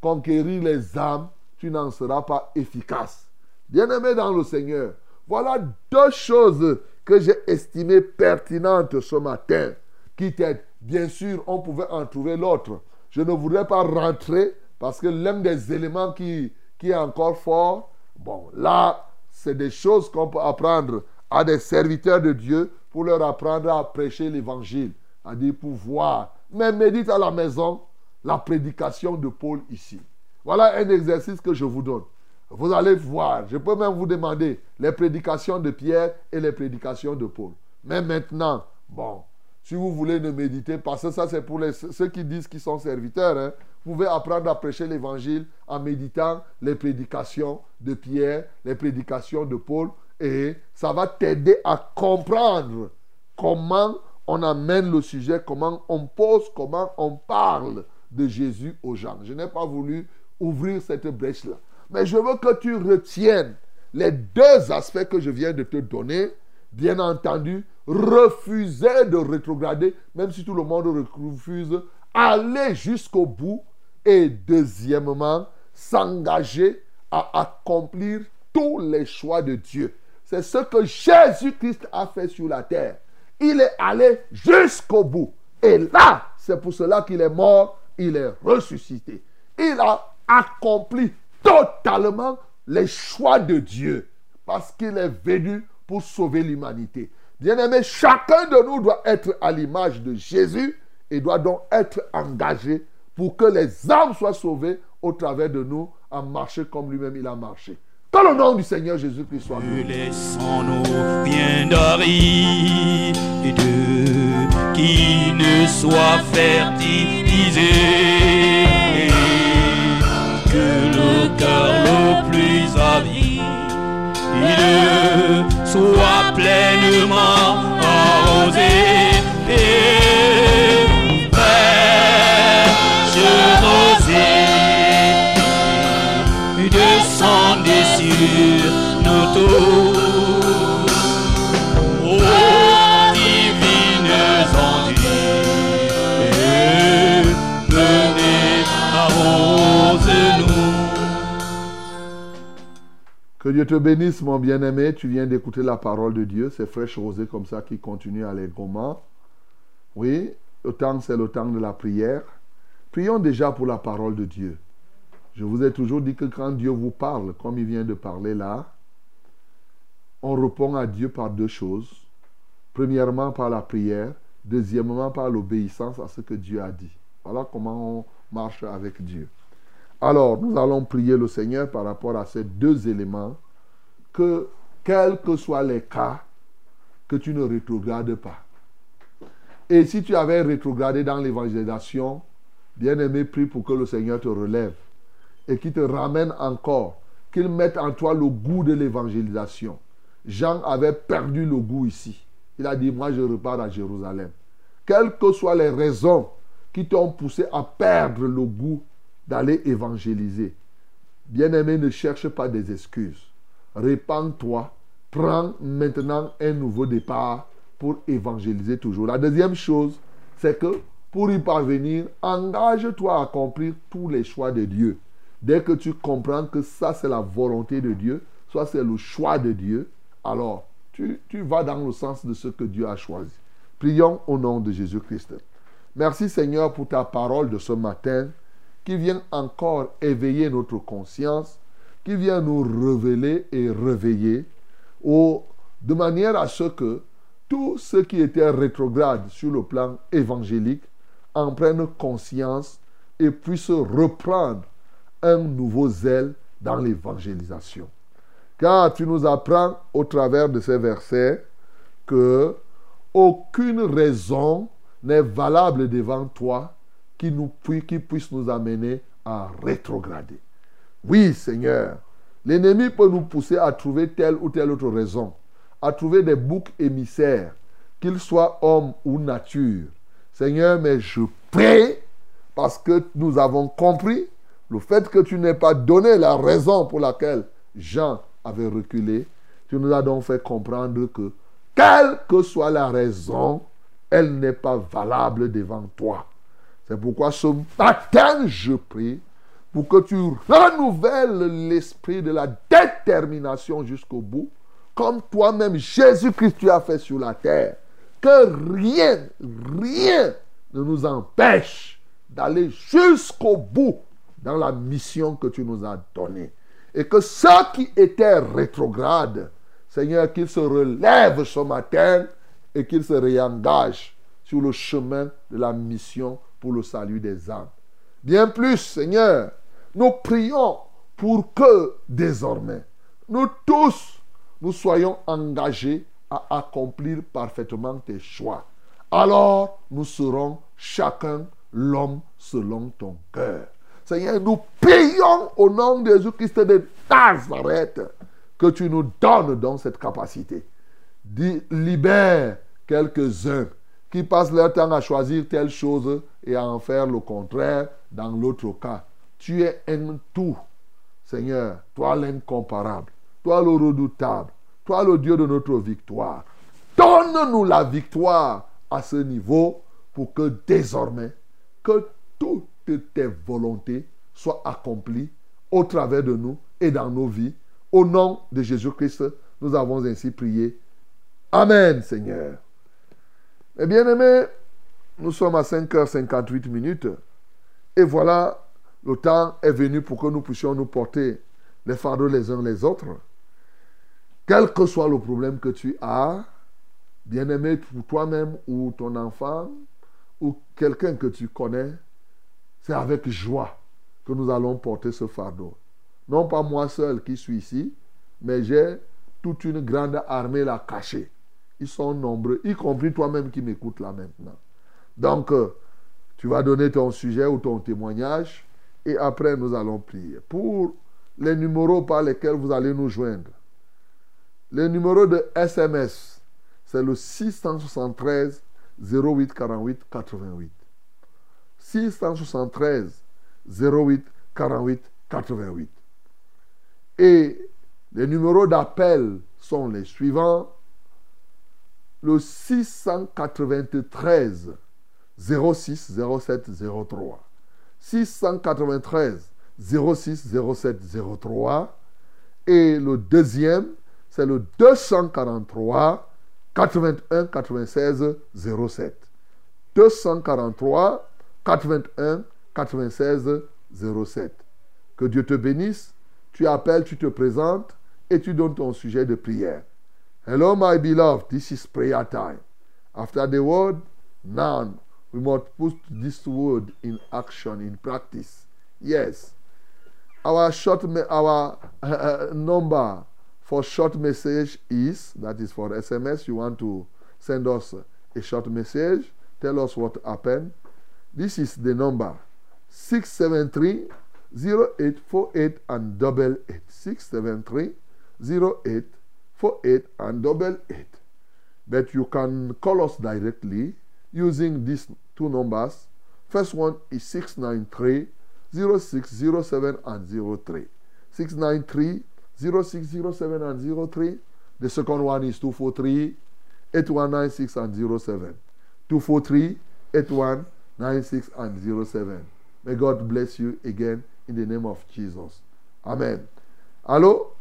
conquérir les âmes, tu n'en seras pas efficace. Bien-aimé dans le Seigneur, voilà deux choses que j'ai estimées pertinentes ce matin qui t'aident. Bien sûr, on pouvait en trouver l'autre. Je ne voudrais pas rentrer parce que l'un des éléments qui est encore fort, bon, là, c'est des choses qu'on peut apprendre à des serviteurs de Dieu pour leur apprendre à prêcher l'évangile, à dire pouvoir. Mais médite à la maison la prédication de Paul ici. Voilà un exercice que je vous donne. Vous allez voir, je peux même vous demander les prédications de Pierre et les prédications de Paul. Mais maintenant, bon, si vous voulez ne méditer, que ça c'est pour ceux qui disent qu'ils sont serviteurs, hein, vous pouvez apprendre à prêcher l'évangile en méditant les prédications de Pierre, les prédications de Paul, et ça va t'aider à comprendre comment on amène le sujet, comment on pose, comment on parle de Jésus aux gens. Je n'ai pas voulu ouvrir cette brèche-là. Mais je veux que tu retiennes les deux aspects que je viens de te donner. Bien entendu, refuser de rétrograder, même si tout le monde refuse, aller jusqu'au bout. Et deuxièmement, s'engager à accomplir tous les choix de Dieu. C'est ce que Jésus-Christ a fait sur la terre. Il est allé jusqu'au bout. Et là, c'est pour cela qu'il est mort, il est ressuscité. Il a accompli totalement les choix de Dieu parce qu'il est venu pour sauver l'humanité. Bien-aimé, chacun de nous doit être à l'image de Jésus et doit donc être engagé pour que les âmes soient sauvées au travers de nous, à marcher comme lui-même il a marché. Que le nom du Seigneur Jésus-Christ soit loué. laissons-nous rien d'aride qui ne soit fertilisé. Que le cœur le plus avide soit pleinement arrosé. Que Dieu te bénisse, mon bien-aimé. Tu viens d'écouter la parole de Dieu. C'est fraîche rosée comme ça qui continue allègrement. Oui, le temps, c'est le temps de la prière. Prions déjà pour la parole de Dieu. Je vous ai toujours dit que quand Dieu vous parle, comme il vient de parler là, on répond à Dieu par deux choses. Premièrement, par la prière. Deuxièmement, par l'obéissance à ce que Dieu a dit. Voilà comment on marche avec Dieu. Alors, nous allons prier le Seigneur par rapport à ces deux éléments, que quels que soient les cas, que tu ne rétrogrades pas. Et si tu avais rétrogradé dans l'évangélisation, bien-aimé, prie pour que le Seigneur te relève et qu'il te ramène encore, qu'il mette en toi le goût de l'évangélisation. Jean avait perdu le goût ici. Il a dit, moi je repars à Jérusalem. Quelles que soient les raisons qui t'ont poussé à perdre le goût d'aller évangéliser, bien-aimé, ne cherche pas des excuses. Répands-toi, prends maintenant un nouveau départ pour évangéliser toujours. La deuxième chose, c'est que pour y parvenir, engage-toi à accomplir tous les choix de Dieu. Dès que tu comprends que ça, c'est la volonté de Dieu, soit c'est le choix de Dieu, alors tu, tu vas dans le sens de ce que Dieu a choisi. Prions au nom de Jésus-Christ. Merci Seigneur pour ta parole de ce matin qui vient encore éveiller notre conscience, qui vient nous révéler et réveiller de manière à ce que tous ceux qui étaient rétrogrades sur le plan évangélique en prennent conscience et puissent reprendre un nouveau zèle dans l'évangélisation. Car tu nous apprends au travers de ces versets que aucune raison n'est valable devant toi qui, nous, qui puisse nous amener à rétrograder. Oui, Seigneur, l'ennemi peut nous pousser à trouver telle ou telle autre raison, à trouver des boucs émissaires, qu'ils soient hommes ou nature. Seigneur, mais je prie parce que nous avons compris le fait que tu n'aies pas donné la raison pour laquelle Jean avait reculé. Tu nous as donc fait comprendre que, quelle que soit la raison, elle n'est pas valable devant toi. C'est pourquoi ce matin, je prie pour que tu renouvelles l'esprit de la détermination jusqu'au bout, comme toi-même, Jésus-Christ, tu as fait sur la terre. Que rien, rien ne nous empêche d'aller jusqu'au bout dans la mission que tu nous as donnée. Et que ceux qui étaient rétrogrades, Seigneur, qu'ils se relèvent ce matin et qu'ils se réengagent sur le chemin de la mission pour le salut des âmes. Bien plus, Seigneur, nous prions pour que désormais, nous tous, nous soyons engagés à accomplir parfaitement tes choix. Alors, nous serons chacun l'homme selon ton cœur. Seigneur, nous prions au nom de Jésus-Christ de Nazareth que tu nous donnes donc cette capacité. Libère quelques-uns qui passent leur temps à choisir telle chose et à en faire le contraire dans l'autre cas. Tu es un tout, Seigneur, toi l'incomparable, toi le redoutable, toi le Dieu de notre victoire. Donne-nous la victoire à ce niveau pour que désormais, que toutes tes volontés soient accomplies au travers de nous et dans nos vies. Au nom de Jésus-Christ, nous avons ainsi prié. Amen, Seigneur. Eh bien aimés, nous sommes à 5h58 minutes. Et voilà, le temps est venu pour que nous puissions nous porter les fardeaux les uns les autres. Quel que soit le problème que tu as, bien-aimé pour toi-même ou ton enfant ou quelqu'un que tu connais, c'est avec joie que nous allons porter ce fardeau. Non pas moi seul qui suis ici, mais j'ai toute une grande armée là cachée. Ils sont nombreux, y compris toi-même qui m'écoutes là maintenant. Donc, euh, tu vas donner ton sujet ou ton témoignage et après nous allons prier. Pour les numéros par lesquels vous allez nous joindre, le numéro de SMS, c'est le 673 08 48 88. 673 08 48 88. Et les numéros d'appel sont les suivants. Le 693 06 07 03. 693 06 07 03. Et le deuxième, c'est le 243 81 96 07. 243 81 96 07. Que Dieu te bénisse. Tu appelles, tu te présentes et tu donnes ton sujet de prière. Hello, my beloved. This is prayer time. After the word, now we must put this word in action, in practice. Yes. Our short, our uh, number for short message is that is for SMS. You want to send us a short message, tell us what happened. This is the number 673 0848 and double eight. 673 0848 and double eight. But you can call us directly using these two numbers. First one is 693 0607 and 03. 693 0607 and 03. The second one is 243 8196 and 07. 243 8196 and 07. May God bless you again in the name of Jesus. Amen. Allô?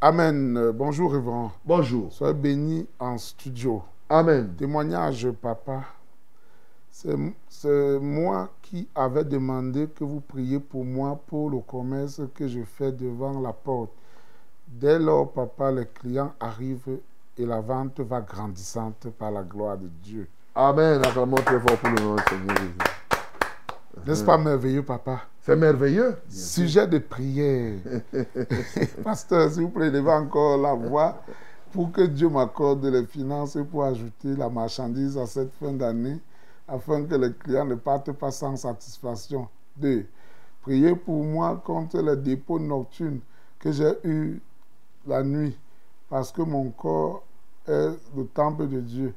Amen. Euh, Bonjour, Révérend. Bonjour. Soyez béni en studio. Amen. Témoignage, papa. C'est c'est moi qui avais demandé que vous priez pour moi pour le commerce que je fais devant la porte. Dès lors, papa, les clients arrivent et la vente va grandissante par la gloire de Dieu. Amen. Acclamons très fort pour le nom du Seigneur Jésus. N'est-ce pas merveilleux, papa? C'est merveilleux. Sujet de prière. Pasteur, s'il vous plaît, levez encore la voix pour que Dieu m'accorde les finances pour ajouter la marchandise à cette fin d'année afin que les clients ne partent pas sans satisfaction. Deux, priez pour moi contre les dépôts nocturnes que j'ai eus la nuit parce que mon corps est le temple de Dieu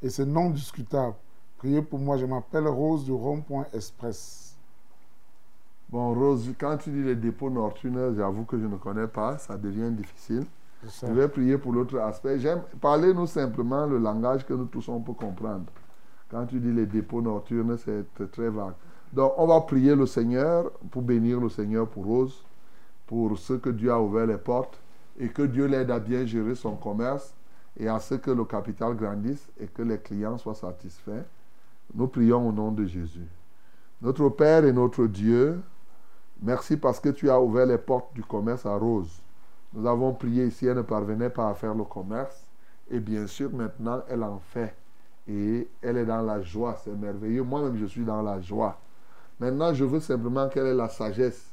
et c'est non discutable. Priez pour moi, je m'appelle Rose du Rond-Point Express. Bon, Rose, quand tu dis les dépôts nocturnes, j'avoue que je ne connais pas, ça devient difficile. Je vais prier pour l'autre aspect. J'aime parler-nous simplement le langage que nous tous on peut comprendre. Quand tu dis les dépôts nocturnes, c'est très vague. Donc, on va prier le Seigneur pour bénir le Seigneur pour Rose, pour ce que Dieu a ouvert les portes et que Dieu l'aide à bien gérer son commerce et à ce que le capital grandisse et que les clients soient satisfaits. Nous prions au nom de Jésus. Notre Père et notre Dieu, merci parce que tu as ouvert les portes du commerce à Rose. Nous avons prié ici, elle ne parvenait pas à faire le commerce. Et bien sûr, maintenant, elle en fait. Et elle est dans la joie. C'est merveilleux. Moi-même, je suis dans la joie. Maintenant, je veux simplement qu'elle ait la sagesse.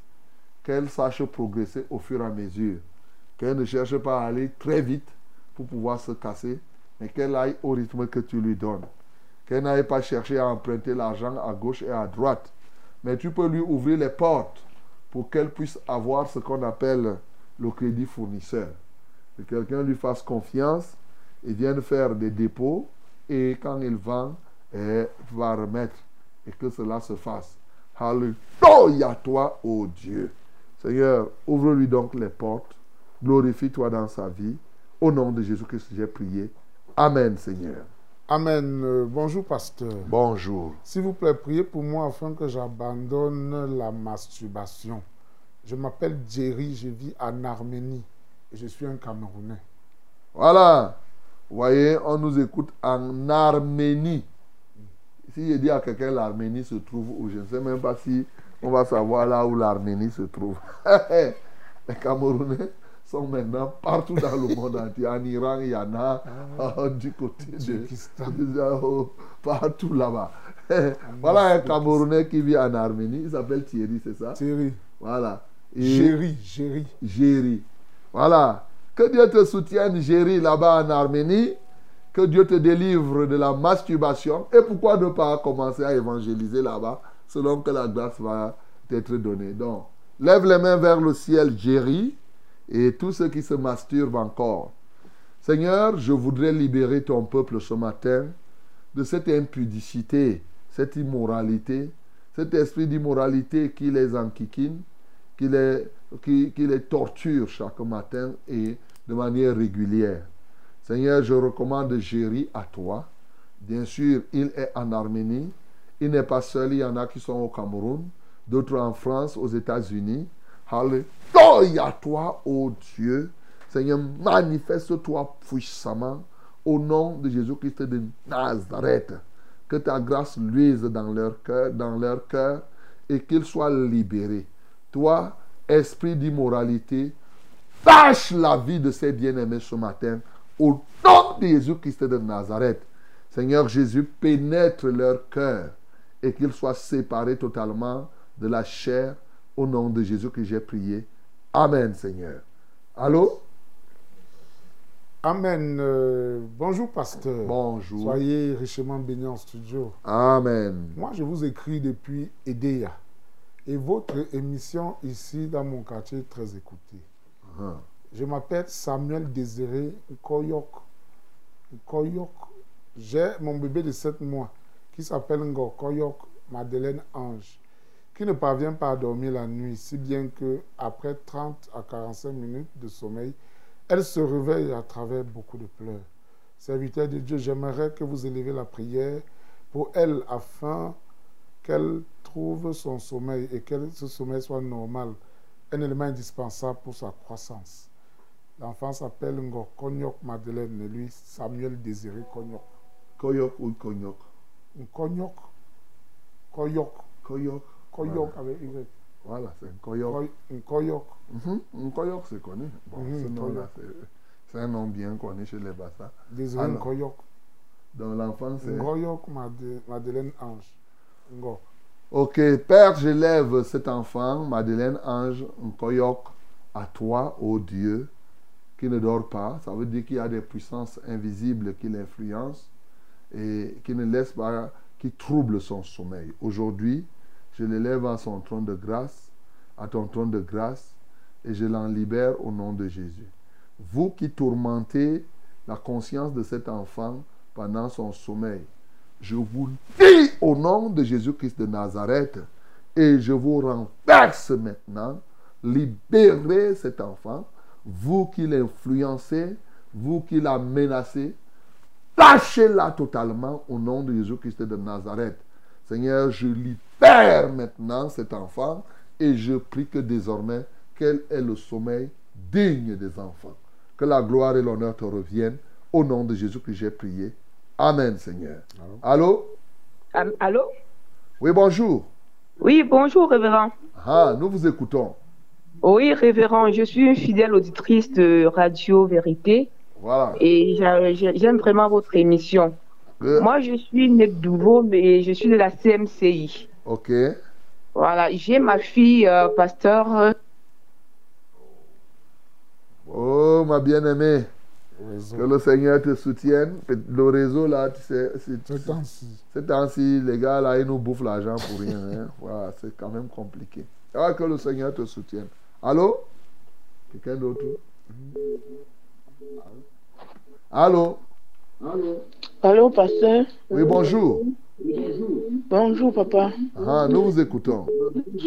Qu'elle sache progresser au fur et à mesure. Qu'elle ne cherche pas à aller très vite pour pouvoir se casser, mais qu'elle aille au rythme que tu lui donnes. Qu'elle n'aille pas chercher à emprunter l'argent à gauche et à droite. Mais tu peux lui ouvrir les portes pour qu'elle puisse avoir ce qu'on appelle le crédit fournisseur. Que quelqu'un lui fasse confiance et vienne faire des dépôts et quand il vend, eh, va remettre et que cela se fasse. Alléluia toi, ô Dieu. Seigneur, ouvre-lui donc les portes. Glorifie-toi dans sa vie. Au nom de Jésus-Christ, j'ai prié. Amen, Seigneur. Amen. Euh, bonjour, pasteur. Bonjour. S'il vous plaît, priez pour moi afin que j'abandonne la masturbation. Je m'appelle Jerry, je vis en Arménie et je suis un Camerounais. Voilà. Vous voyez, on nous écoute en Arménie. Si je dis à quelqu'un l'Arménie se trouve où, je ne sais même pas si on va savoir là où l'Arménie se trouve. Les Camerounais sont maintenant partout dans le monde entier. En Iran, il y en a euh, du côté de Tadjikistan. Oh, partout là-bas. voilà un Camerounais qui vit en Arménie. Il s'appelle Thierry, c'est ça? Thierry. Voilà. Jerry, Jerry. Géry. Voilà. Que Dieu te soutienne, Géry, là-bas en Arménie. Que Dieu te délivre de la masturbation. Et pourquoi ne pas commencer à évangéliser là-bas, selon que la grâce va t'être donnée. Donc, lève les mains vers le ciel, Géry, et tous ceux qui se masturbent encore. Seigneur, je voudrais libérer ton peuple ce matin de cette impudicité, cette immoralité, cet esprit d'immoralité qui les enquiquine, qui les, qui, les torture chaque matin et de manière régulière. Seigneur, je recommande Géry à toi. Bien sûr, il est en Arménie. Il n'est pas seul, il y en a qui sont au Cameroun, d'autres en France, aux États-Unis. Alléluia toi, ô Dieu. Seigneur, manifeste-toi puissamment au nom de Jésus-Christ de Nazareth. Que ta grâce luise dans leur cœur, dans leur cœur et qu'ils soient libérés. Toi, esprit d'immoralité, tâche la vie de ces bien-aimés ce matin au nom de Jésus-Christ de Nazareth. Seigneur Jésus, pénètre leur cœur et qu'ils soient séparés totalement de la chair au nom de Jésus que j'ai prié. Amen, Seigneur. Allô? Amen. Euh, bonjour, pasteur. Bonjour. Soyez richement bénis en studio. Amen. Moi, je vous écris depuis Edea. Et votre émission ici dans mon quartier est très écoutée. Ah. Je m'appelle Samuel Désiré Koyok. Koyok. J'ai mon bébé de 7 mois qui s'appelle Ngo Koyok Madeleine Ange, qui ne parvient pas à dormir la nuit, si bien que après 30 à 45 minutes de sommeil, elle se réveille à travers beaucoup de pleurs. Serviteur de Dieu, j'aimerais que vous élevez la prière pour elle afin qu'elle trouve son sommeil et que ce sommeil soit normal, un élément indispensable pour sa croissance. L'enfant s'appelle Ngo Konyok Madeleine et lui Samuel Désiré Konyok. Koyok ou Konyok? Konyok, Koyok, Koyok. Koyok avec Y. Voilà, c'est un Koyok. Koy- Koyok. Un Koyok, c'est connu. Bon, Mhm, ce nom-là, Koyok. c'est- un nom bien connu chez les Bassa. Désiré Alors. Koyok. Donc l'enfant, c'est Made- Madeleine Ange. Ngo. Ok, Père, j'élève cet enfant, Madeleine Ange Nkoyok, à toi, ô Dieu, qui ne dort pas. Ça veut dire qu'il y a des puissances invisibles qui l'influencent et qui ne laissent pas, qui troublent son sommeil. Aujourd'hui, je l'élève à son trône de grâce, à ton trône de grâce, et je l'en libère au nom de Jésus. Vous qui tourmentez la conscience de cet enfant pendant son sommeil, je vous dis au nom de Jésus-Christ de Nazareth et je vous renverse maintenant. Libérez cet enfant, vous qui l'influencez, vous qui la menacez, lâchez-la totalement au nom de Jésus-Christ de Nazareth. Seigneur, je libère maintenant cet enfant et je prie que désormais, quel est le sommeil digne des enfants. Que la gloire et l'honneur te reviennent. Au nom de Jésus que j'ai prié. Amen, Seigneur. Allô? Allô? Oui, bonjour. Oui, bonjour, révérend. Ah, nous vous écoutons. Oui, révérend, je suis une fidèle auditrice de Radio Vérité Voilà. et j'a- j'a- j'aime vraiment votre émission. Euh, Moi, je suis née de Douveau, mais je suis de la CMCI. Ok. Voilà, j'ai ma fille, euh, pasteur. Oh, ma bien-aimée. Que le Seigneur te soutienne. Le réseau, là, tu sais, c'est- Ce temps-ci. Les gars, là, ils nous bouffent l'argent pour rien. hein. Voilà, c'est quand même compliqué. Ah, que le Seigneur te soutienne. Allô? Quelqu'un d'autre? Allô? Allô, pasteur? Oui, bonjour. Bonjour, papa. Ah, nous vous écoutons.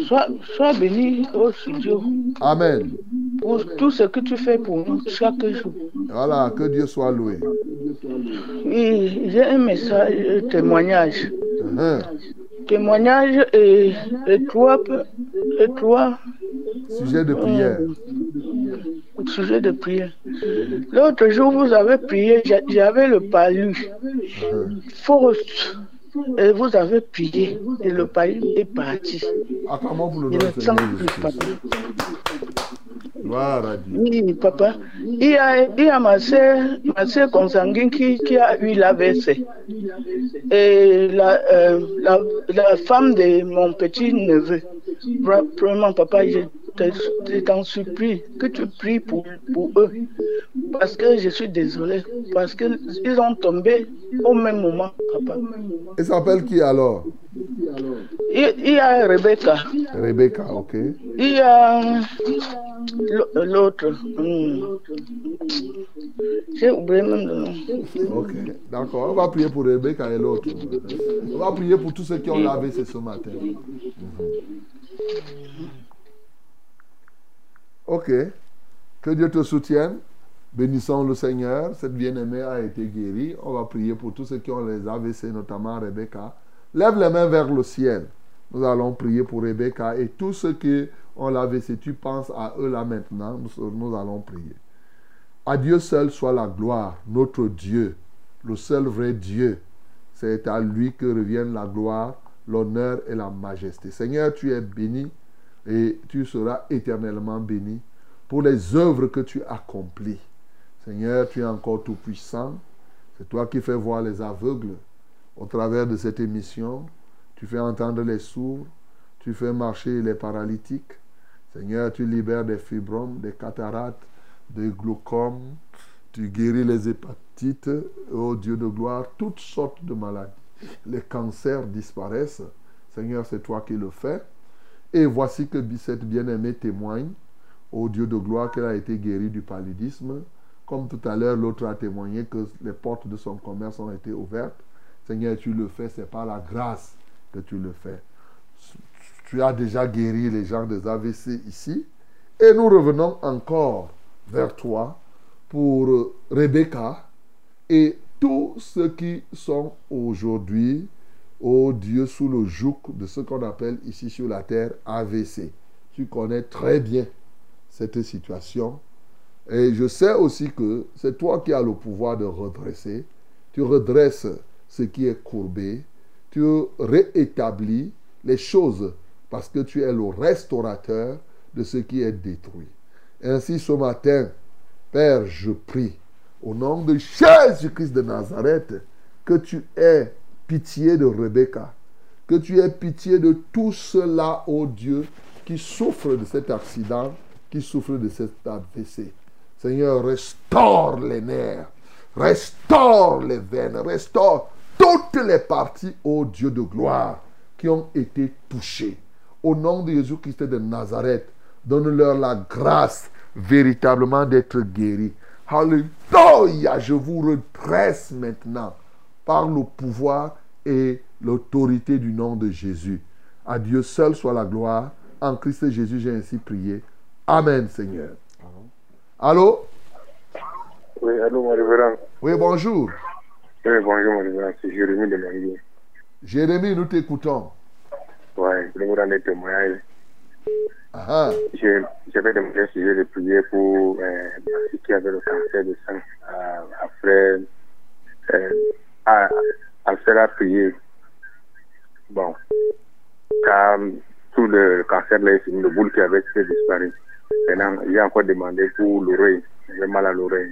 Sois, sois béni au studio Amen. pour tout ce que tu fais pour nous chaque jour. Voilà, que Dieu soit loué. Oui, j'ai un message, un témoignage. Hein. Témoignage et, et pe- et trois Sujet de prière. euh, sujets de prière. L'autre jour, vous avez prié, j'a- j'avais le palu. Fausse. Et vous avez prié. Et le palu est parti. Acclamons pour le nom Seigneur papa. Oui. Il y a, il y a ma soeur, ma soeur consanguine qui, qui a eu l'AVC. Et la, euh, la, la femme de mon petit-neveu. Vra- Vraiment, papa, je t'en supplie que tu pries pour, pour eux. Parce que je suis désolé. Parce qu'ils ont tombé au même moment, papa. Il s'appelle qui alors? Il, il y a Rebecca. Rebecca, ok. Il y a l'au- l'autre. hmm. J'ai oublié même le nom. Ok, d'accord. On va prier pour Rebecca et l'autre. On va prier pour tous ceux qui ont lavé ce matin. Mhm. Ok. Que Dieu te soutienne. Bénissons le Seigneur. Cette bien-aimée a été guérie. On va prier pour tous ceux qui ont les AVC, notamment Rebecca. Lève les mains vers le ciel. Nous allons prier pour Rebecca et tous ceux qui ont l'AVC. Tu penses à eux là maintenant. Nous, allons prier. À Dieu seul soit la gloire, notre Dieu, le seul vrai Dieu. C'est à lui que reviennent la gloire, l'honneur et la majesté. Seigneur, tu es béni et tu seras éternellement béni pour les œuvres que tu accomplis. Seigneur, tu es encore tout puissant. C'est toi qui fais voir les aveugles au travers de cette émission. Tu fais entendre les sourds. Tu fais marcher les paralytiques. Seigneur, tu libères des fibromes, des cataractes, des glaucomes. Tu guéris les hépatites. Oh Dieu de gloire, toutes sortes de maladies. Les cancers disparaissent. Seigneur, c'est toi qui le fais. Et voici que cette bien-aimée témoigne, au Dieu de gloire, qu'elle a été guérie du paludisme. Comme tout à l'heure, l'autre a témoigné que les portes de son commerce ont été ouvertes. Seigneur, tu le fais, c'est par la grâce que tu le fais. Tu as déjà guéri les gens des AVC ici. Et nous revenons encore vers toi pour Rebecca et tous ceux qui sont aujourd'hui, oh Dieu, sous le joug de ce qu'on appelle ici sur la terre AVC. Tu connais très bien cette situation. Et je sais aussi que c'est toi qui as le pouvoir de redresser. Tu redresses ce qui est courbé. Tu réétablis les choses parce que tu es le restaurateur de ce qui est détruit. Ainsi, ce matin, Père, je prie au nom de Jésus-Christ de Nazareth que tu aies pitié de Rebecca, Que tu aies pitié de tous ceux-là, ô Dieu, qui souffrent de cet accident, qui souffrent de cet AVC. Seigneur, restaure les nerfs, restaure les veines, restaure toutes les parties, ô Dieu de gloire, qui ont été touchées. Au nom de Jésus-Christ de Nazareth, donne-leur la grâce véritablement d'être guéris. Alléluia, je vous redresse maintenant par le pouvoir et l'autorité du nom de Jésus. À Dieu seul soit la gloire. En Christ Jésus, j'ai ainsi prié. Amen, Seigneur. Allô? Oui, allô, mon révérend. Oui, bonjour. Oui, bonjour, mon révérend. C'est Jérémie de Mangui. Jérémie, nous t'écoutons. Oui, je vais vous rendre témoignage. Ah, Je- J'avais demandé si je de prier pour euh, qui avait le cancer de sang. À, à frère, euh, à, à faire prier. Bon. Car tout le cancer là, c'est une boule qui avait fait disparu. Maintenant, j'ai encore demandé pour l'oreille. J'ai mal à l'oreille.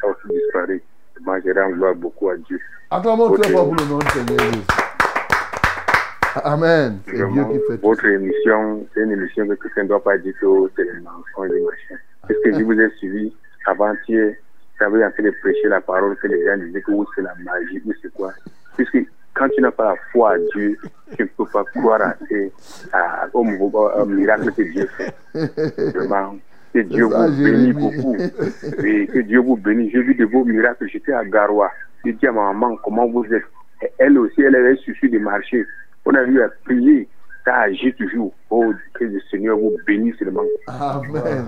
Ça a aussi disparu. Moi, je rends gloire beaucoup à Dieu. acclamons très Ok. fort pour le nom du Seigneur Jésus. Amen. C'est Dieu qui fait tout. votre émission, c'est une émission que quelqu'un ne doit pas dire que c'est le mensonge et machin. Parce que je vous ai suivi avant-hier, avez en train de prêcher la parole que les gens disaient que oui, c'est la magie, ou c'est quoi. Puisque quand tu n'as pas la foi à Dieu, tu ne peux pas croire à à- au, au- miracle que Dieu fait. Vraiment. Que Dieu ça, vous bénisse beaucoup. Et que Dieu vous bénisse. J'ai vu de vos miracles. J'étais à Garoua. J'ai dit à ma maman comment vous êtes? Et Elle aussi, elle avait suffi de marcher. On a eu à prier. Ça agit toujours. Oh, que le Seigneur vous bénisse seulement. Amen.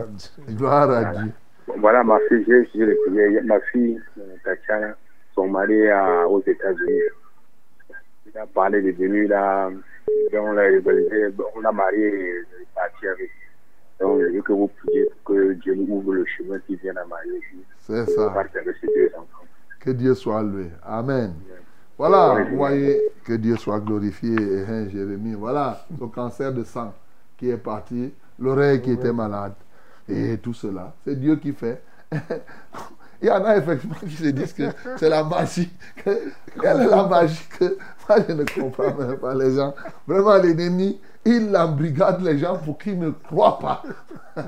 Gloire à Dieu. Voilà ma fille, j'ai essayé de prier. Ma fille, Tatiana, son mari à- aux États-Unis. Il a parlé de venir là. Donc, on l'a rivalisé. On l'a marié et il est parti avec. Donc, je veux que vous priez pour que Dieu nous ouvre le chemin qui vient à marier. C'est ça. Partir avec ses deux enfants. Que Dieu soit loué. Amen. Voilà, vous voyez, que Dieu soit glorifié, et, hein, Jérémie. Voilà, le cancer de sang qui est parti, l'oreille qui était malade, et tout cela. C'est Dieu qui fait. Il y en a effectivement qui se disent que c'est la magie. que- Quelle est la magie que moi je ne comprends même pas les gens. Vraiment, l'ennemi, il embrigade les gens pour qu'ils ne croient pas.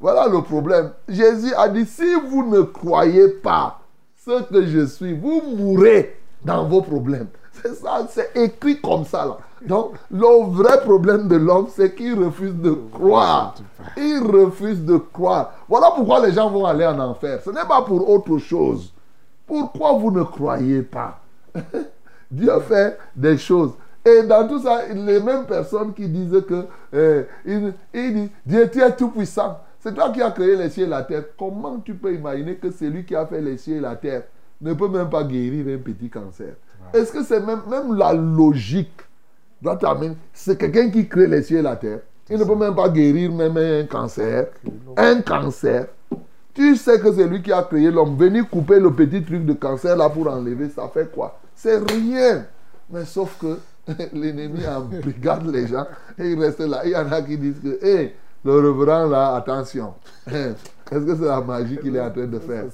voilà le problème. Jésus a dit si vous ne croyez pas ce que je suis, vous mourrez dans vos problèmes. C'est ça, c'est écrit comme ça là. Donc, le vrai problème de l'homme, c'est qu'il refuse de croire. Il refuse de croire. Voilà pourquoi les gens vont aller en enfer. Ce n'est pas pour autre chose. Pourquoi vous ne croyez pas? Dieu fait des choses. Et dans tout ça, les mêmes personnes qui disent que euh, il, il dit, Dieu, tu es tout puissant. C'est toi qui as créé les cieux et la terre. Comment tu peux imaginer que celui qui a fait les cieux et la terre ne peut même pas guérir un petit cancer? Est-ce que c'est même, même la logique doit t'amener C'est quelqu'un qui crée les cieux et la terre. Il ne peut même pas guérir même un cancer. Un cancer. Tu sais que c'est lui qui a créé l'homme. Venir couper le petit truc de cancer là pour enlever, ça fait quoi? C'est rien. Mais sauf que l'ennemi embrigade les gens et il reste là. Il y en a qui disent que, hé, le reverend là, attention. Est-ce que c'est la magie qu'il est en train de faire?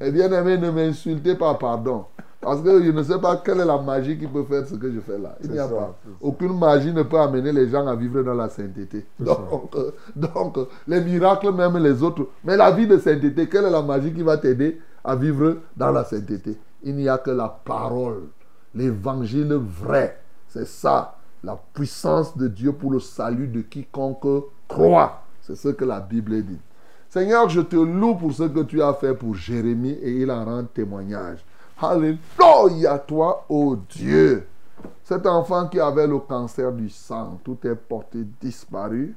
Eh bien aimé, ne m'insultez pas, pardon. Parce que je ne sais pas quelle est la magie qui peut faire ce que je fais là. Il n'y a ça, pas. Aucune magie ne peut amener les gens à vivre dans la sainteté. Donc, euh, donc, les miracles, même les autres. Mais la vie de sainteté, quelle est la magie qui va t'aider à vivre dans la sainteté? Il n'y a que la parole, l'évangile vrai. C'est ça, la puissance de Dieu pour le salut de quiconque croit. C'est ce que la Bible dit. Seigneur, je te loue pour ce que tu as fait pour Jérémie et il en rend témoignage. Alléluia, toi, ô Dieu. Cet enfant qui avait le cancer du sang, tout est porté disparu.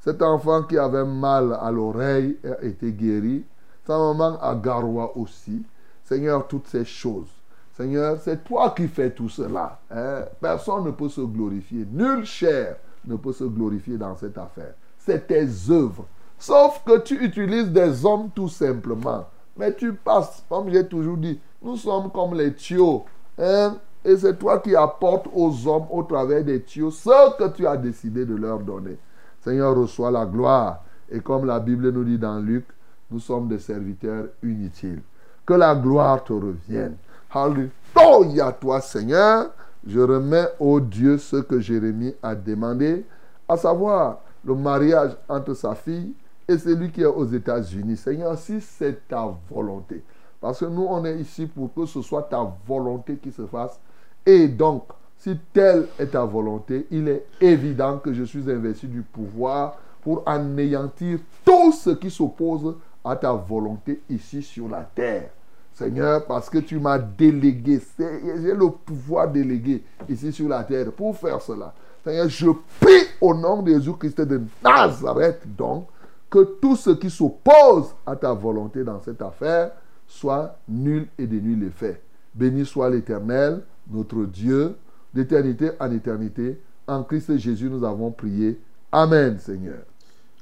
Cet enfant qui avait mal à l'oreille a été guéri. Sa maman à Garoua aussi. Seigneur, toutes ces choses. Seigneur, c'est toi qui fais tout cela. hein. Personne ne peut se glorifier. Nulle chair ne peut se glorifier dans cette affaire. C'est tes œuvres. Sauf que tu utilises des hommes tout simplement. Mais tu passes, comme j'ai toujours dit, nous sommes comme les tuyaux. hein? Et c'est toi qui apportes aux hommes au travers des tuyaux ce que tu as décidé de leur donner. Seigneur, reçois la gloire. Et comme la Bible nous dit dans Luc, nous sommes des serviteurs inutiles. Que la gloire te revienne. Alléluia toi, Seigneur. Je remets au Dieu ce que Jérémie a demandé, à savoir le mariage entre sa fille et celui qui est aux États-Unis. Seigneur, si c'est ta volonté, parce que nous, on est ici pour que ce soit ta volonté qui se fasse. Et donc, si telle est ta volonté, il est évident que je suis investi du pouvoir pour anéantir tout ce qui s'oppose à ta volonté ici sur la terre. Seigneur, parce que tu m'as délégué, j'ai le pouvoir délégué ici sur la terre pour faire cela. Seigneur, je prie au nom de Jésus-Christ de Nazareth, donc, que tout ce qui s'oppose à ta volonté dans cette affaire soit nul et de nul effet. Béni soit l'Éternel, notre Dieu, d'éternité en éternité. En Christ Jésus, nous avons prié. Amen, Seigneur.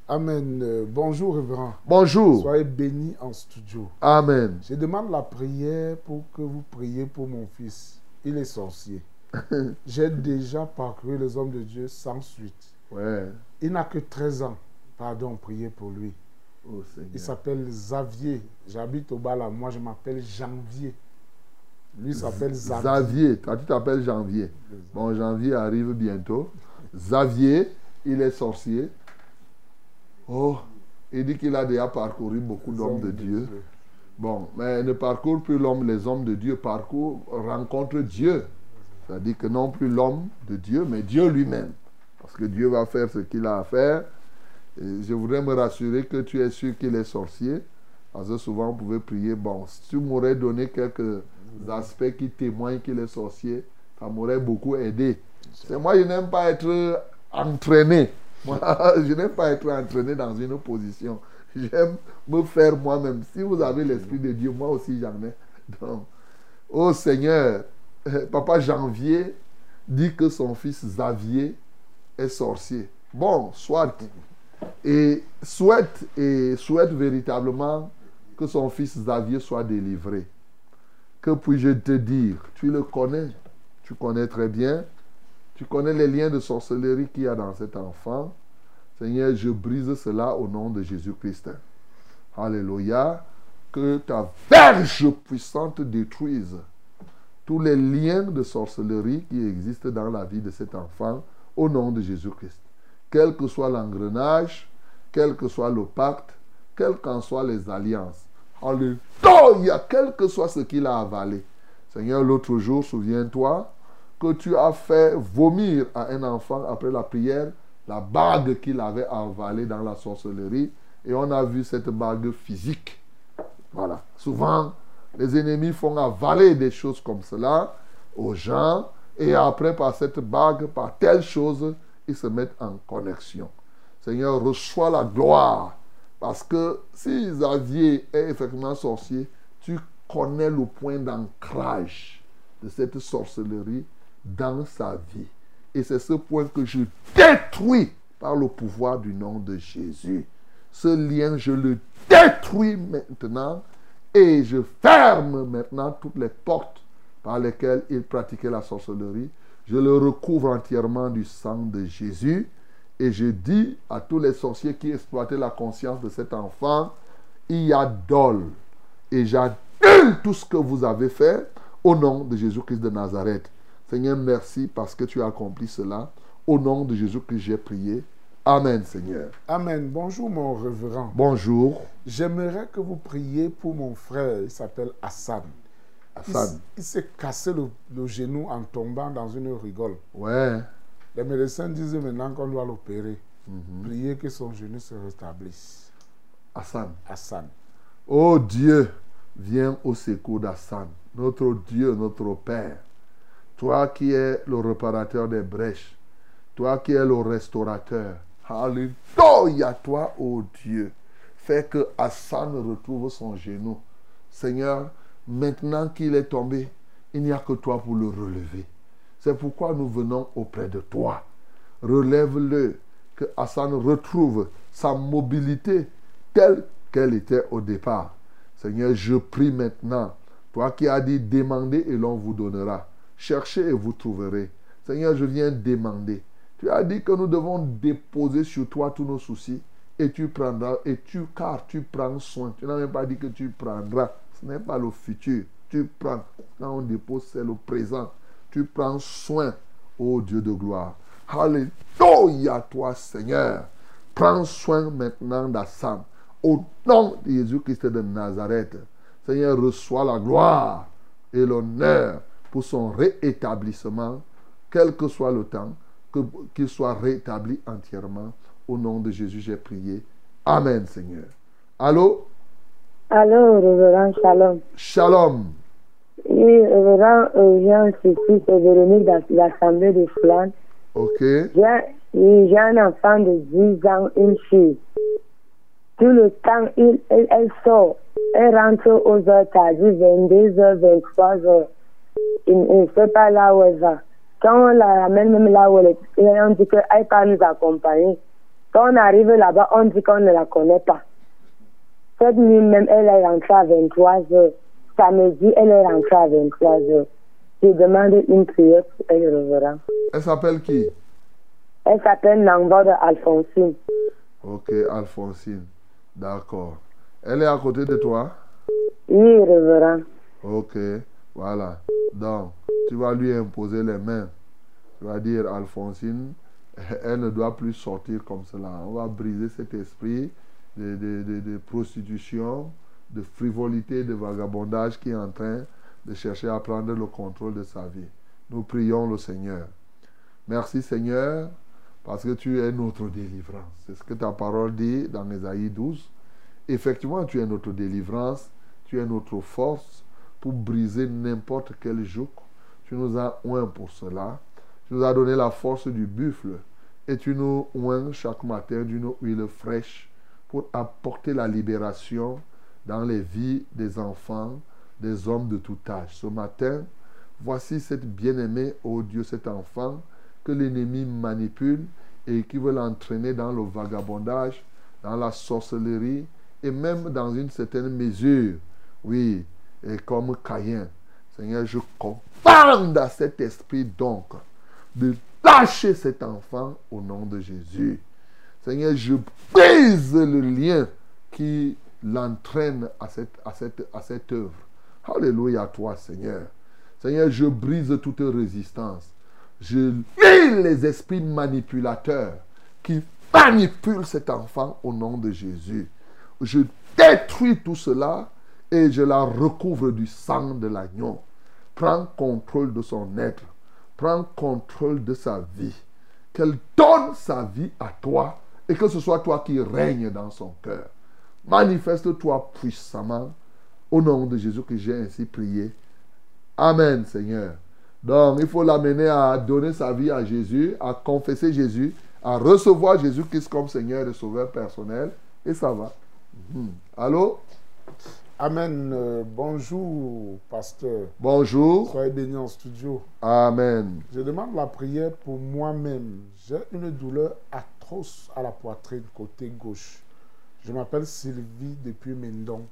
Amen. Euh, bonjour, révérend. Bonjour. Soyez bénis en studio. Amen. Je demande la prière pour que vous priez pour mon fils. Il est sorcier. J'ai déjà parcouru les hommes de Dieu sans suite. Ouais. Il n'a que 13 ans. Pardon, priez pour lui. Oh. Il s'appelle Xavier. J'habite au Bala. Moi, je m'appelle Janvier. Lui s'appelle Xavier. Xavier, toi tu t'appelles Janvier. Bon, Janvier arrive bientôt. Xavier, il est sorcier. Oh, il dit qu'il a déjà parcouru beaucoup d'hommes de Dieu. Bon, mais ne parcourt plus l'homme, les hommes de Dieu parcourent, rencontrent Dieu. C'est-à-dire que non plus l'homme de Dieu, mais Dieu lui-même. Parce que Dieu va faire ce qu'il a à faire. Je voudrais me rassurer que tu es sûr qu'il est sorcier. Parce que souvent, on pouvait prier. Bon, si tu m'aurais donné quelques aspects qui témoignent qu'il est sorcier, ça m'aurait beaucoup aidé. C'est moi, je n'aime pas être entraîné. Moi, je n'aime pas être entraîné dans une position. J'aime me faire moi-même. Si vous avez l'Esprit de Dieu, moi aussi j'en ai. Donc, oh Seigneur, Papa Janvier dit que son fils Xavier est sorcier. Bon, soit. Et souhaite, et souhaite véritablement que son fils Xavier soit délivré. Que puis-je te dire? Tu le connais. Tu connais très bien. Tu connais les liens de sorcellerie qu'il y a dans cet enfant. Seigneur, je brise cela au nom de Jésus-Christ. Alléluia. Que ta verge puissante détruise tous les liens de sorcellerie qui existent dans la vie de cet enfant au nom de Jésus-Christ. Quel que soit l'engrenage, quel que soit le pacte, quelles qu'en soient les alliances. Alléluia, quel que soit ce qu'il a avalé. Seigneur, l'autre jour, souviens-toi que tu as fait vomir à un enfant après la prière la bague qu'il avait avalée dans la sorcellerie et on a vu cette bague physique. Voilà. Souvent, les ennemis font avaler des choses comme cela aux gens et après, par cette bague, par telle chose, ils se mettent en connexion. Seigneur, reçois la gloire. Parce que si Xavier est effectivement sorcier, tu connais le point d'ancrage de cette sorcellerie dans sa vie. Et c'est ce point que je détruis par le pouvoir du nom de Jésus. Ce lien, je le détruis maintenant et je ferme maintenant toutes les portes par lesquelles il pratiquait la sorcellerie. Je le recouvre entièrement du sang de Jésus et je dis à tous les sorciers qui exploitaient la conscience de cet enfant, il y a dol. Et j'annule tout ce que vous avez fait au nom de Jésus-Christ de Nazareth. Seigneur, merci parce que tu as accompli cela. Au nom de Jésus-Christ, j'ai prié. Amen, Seigneur. Amen. Bonjour, mon révérend. Bonjour. J'aimerais que vous priez pour mon frère. Il s'appelle Hassan. Hassan. Il, il s'est cassé le, le genou en tombant dans une rigole. Ouais. Les médecins disent maintenant qu'on doit l'opérer. Mhm. Priez que son genou se rétablisse. Hassan. Hassan. Oh Dieu, viens au secours d'Hassan, notre Dieu, notre Père. Toi qui es le réparateur des brèches, toi qui es le restaurateur. Alléluia, toi, oh Dieu. Fais que Hassan retrouve son genou. Seigneur, maintenant qu'il est tombé, il n'y a que toi pour le relever. C'est pourquoi nous venons auprès de toi. Relève-le, que Hassan retrouve sa mobilité telle qu'elle était au départ. Seigneur, je prie maintenant, toi qui as dit demandez et l'on vous donnera. Cherchez et vous trouverez. Seigneur, je viens demander. Tu as dit que nous devons déposer sur toi tous nos soucis et tu prendras, et tu, car tu prends soin. Tu n'as même pas dit que tu prendras. Ce n'est pas le futur. Tu prends. Quand on dépose, c'est le présent. Tu prends soin, ô Dieu de gloire. Alléluia, toi, Seigneur. Prends soin maintenant d'Assam. Au nom de Jésus-Christ de Nazareth. Seigneur, reçois la gloire et l'honneur pour son réétablissement, quel que soit le temps, qu'il soit rétabli entièrement. Au nom de Jésus, j'ai prié. Amen, Seigneur. Allô? Allô, révérend Shalom. Shalom. Oui, révérend Jean Cécile, c'est Véronique de l'Assemblée de Flandre. OK. J'ai un enfant de 10 ans, une fille. Tout le temps, il, elle, elle sort. Elle rentre aux heures tardives, 22h, 23h. Il ne sait pas là où elle va. Quand on la ramène même là où elle est, on dit qu'elle pas nous accompagner. Quand on arrive là-bas, on dit qu'on ne la connaît pas. Cette nuit même, elle est rentrée à 23h. Samedi, elle est rentrée à 23h. J'ai demandé une prière pour elle, révérend. Elle s'appelle qui? Elle s'appelle Nangvode Alphonsine. Ok, Alphonsine. D'accord. Elle est à côté de toi? Oui, révérend. Ok, voilà. Donc, tu vas lui imposer les mains. Tu vas dire, Alphonsine, elle ne doit plus sortir comme cela. On va briser cet esprit de, prostitution, de frivolité, de vagabondage qui est en train de chercher à prendre le contrôle de sa vie. Nous prions le Seigneur. Merci Seigneur, parce que tu es notre délivrance. C'est ce que ta parole dit dans Ésaïe 12. Effectivement, tu es notre délivrance, tu es notre force pour briser n'importe quel joug. Tu nous as oint pour cela. Tu nous as donné la force du buffle et tu nous oins chaque matin d'une huile fraîche pour apporter la libération dans les vies des enfants, des hommes de tout âge. Ce matin, voici cette bien-aimée, ô Dieu, cet enfant que l'ennemi manipule et qui veut l'entraîner dans le vagabondage, dans la sorcellerie et même dans une certaine mesure, oui, et comme Caïn. Seigneur, je commande à cet esprit donc de lâcher cet enfant au nom de Jésus. Seigneur, je brise le lien qui l'entraîne à cette, à, cette, à cette œuvre. Alléluia à toi, Seigneur. Seigneur, je brise toute résistance. Je lis les esprits manipulateurs qui manipulent cet enfant au nom de Jésus. Je détruis tout cela et je la recouvre du sang de l'agneau. Prends contrôle de son être. Prends contrôle de sa vie. Qu'elle donne sa vie à toi et que ce soit toi qui règnes dans son cœur. Manifeste-toi puissamment au nom de Jésus que j'ai ainsi prié. Amen, Seigneur. Donc, il faut l'amener à donner sa vie à Jésus, à confesser Jésus, à recevoir Jésus-Christ comme Seigneur et Sauveur personnel. Et ça va. Mhm. Allô? Amen. Euh, bonjour, pasteur. Bonjour. Soyez bénis en studio. Amen. Je demande la prière pour moi-même. J'ai une douleur à la poitrine côté gauche. Je m'appelle Sylvie depuis Mendon.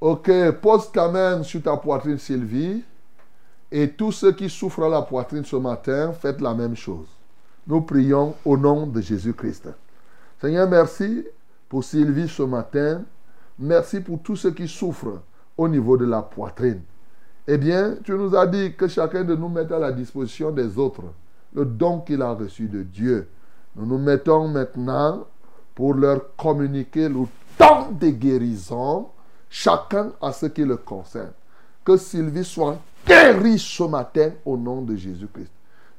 Ok, pose ta main sur ta poitrine, Sylvie. Et tous ceux qui souffrent à la poitrine ce matin, faites la même chose. Nous prions au nom de Jésus-Christ. Seigneur, merci pour Sylvie ce matin. Merci pour tous ceux qui souffrent au niveau de la poitrine. Eh bien, tu nous as dit que chacun de nous mette à la disposition des autres le don qu'il a reçu de Dieu. Nous nous mettons maintenant pour leur communiquer le don de guérison, chacun à ce qui le concerne. Que Sylvie soit guérie ce matin au nom de Jésus-Christ.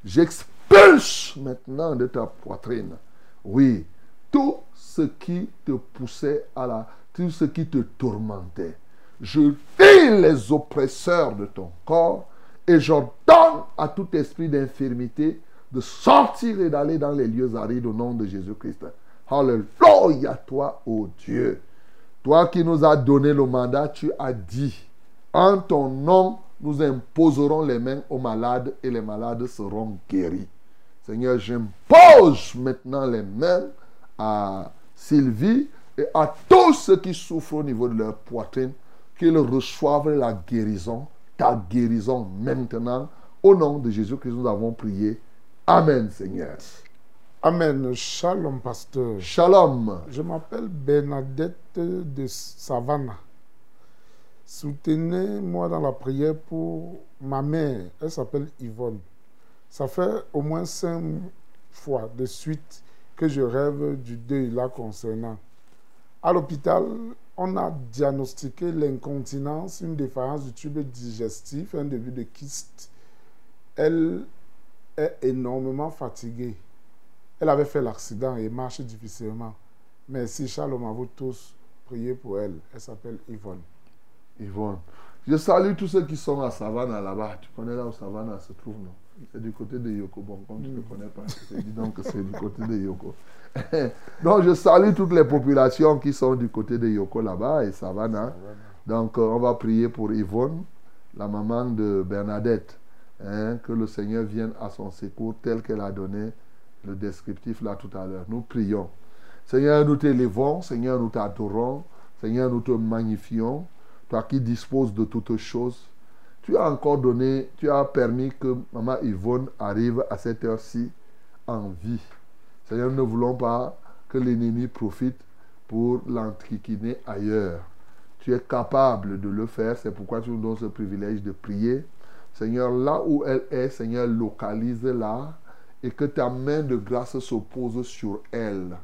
J'expulse maintenant de ta poitrine, oui, tout ce qui te poussait à la... tout ce qui te tourmentait. Je lis les oppresseurs de ton corps et j'ordonne à tout esprit d'infirmité de sortir et d'aller dans les lieux arides au nom de Jésus-Christ. Alléluia, toi, ô Dieu. Toi qui nous as donné le mandat, tu as dit, en ton nom, nous imposerons les mains aux malades et les malades seront guéris. Seigneur, j'impose maintenant les mains à Sylvie et à tous ceux qui souffrent au niveau de leur poitrine, qu'ils reçoivent la guérison, ta guérison maintenant. Au nom de Jésus que nous avons prié. Amen, Seigneur. Amen. Shalom, pasteur. Shalom. Je m'appelle Bernadette de Savannah. Soutenez-moi dans la prière pour ma mère. Elle s'appelle Yvonne. Ça fait au moins cinq fois de suite que je rêve du deuil là concernant. À l'hôpital, on a diagnostiqué l'incontinence, une défaillance du tube digestif, un début de kyste. Elle est énormément fatiguée. Elle avait fait l'accident et marche difficilement. Merci on m'a vous tous prié pour elle. Elle s'appelle Yvonne. Yvonne. Je salue tous ceux qui sont à Savannah là-bas. Tu connais là où Savannah se trouve, non? C'est du côté de Yoko. Bon, comme tu ne connais pas, dis donc que c'est du côté de Yoko. donc, je salue toutes les populations qui sont du côté de Yoko là-bas et Savannah. Donc, euh, on va prier pour Yvonne, la maman de Bernadette. Hein, que le Seigneur vienne à son secours tel qu'elle a donné le descriptif là tout à l'heure. Nous prions. Seigneur, nous t'élevons. Seigneur, nous t'adorons. Seigneur, nous te magnifions toi qui disposes de toutes choses, tu as encore donné, tu as permis que Maman Yvonne arrive à cette heure-ci en vie. Seigneur, nous ne voulons pas que l'ennemi profite pour l'entriquiner ailleurs. Tu es capable de le faire, c'est pourquoi tu nous donnes ce privilège de prier. Seigneur, là où elle est, Seigneur, localise-la et que ta main de grâce se pose sur elle.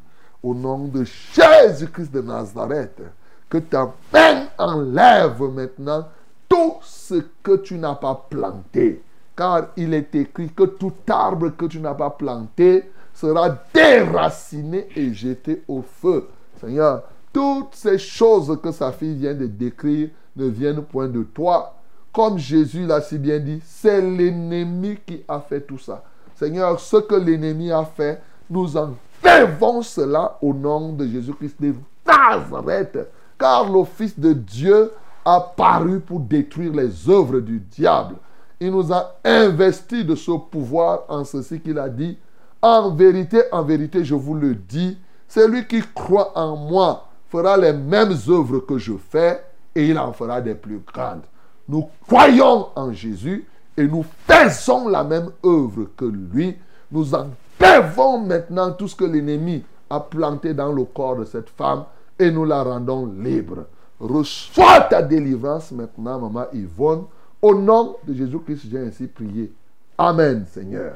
Au nom de Jésus-Christ de Nazareth, que ta main enlève maintenant tout ce que tu n'as pas planté. Car il est écrit que tout arbre que tu n'as pas planté sera déraciné et jeté au feu. Seigneur, toutes ces choses que sa fille vient de décrire ne viennent point de toi. Comme Jésus l'a si bien dit, c'est l'ennemi qui a fait tout ça. Seigneur, ce que l'ennemi a fait, nous enlevons cela au nom de Jésus-Christ de Nazareth car le Fils de Dieu a paru pour détruire les œuvres du diable. Il nous a investi de ce pouvoir en ceci qu'il a dit, en vérité, en vérité, je vous le dis, celui qui croit en moi fera les mêmes œuvres que je fais et il en fera des plus grandes. Nous croyons en Jésus et nous faisons la même œuvre que lui. Nous enlevons maintenant tout ce que l'ennemi a planté dans le corps de cette femme et nous la rendons libre. Reçois ta délivrance maintenant, maman Yvonne. Au nom de Jésus-Christ, j'ai ainsi prié. Amen, Seigneur.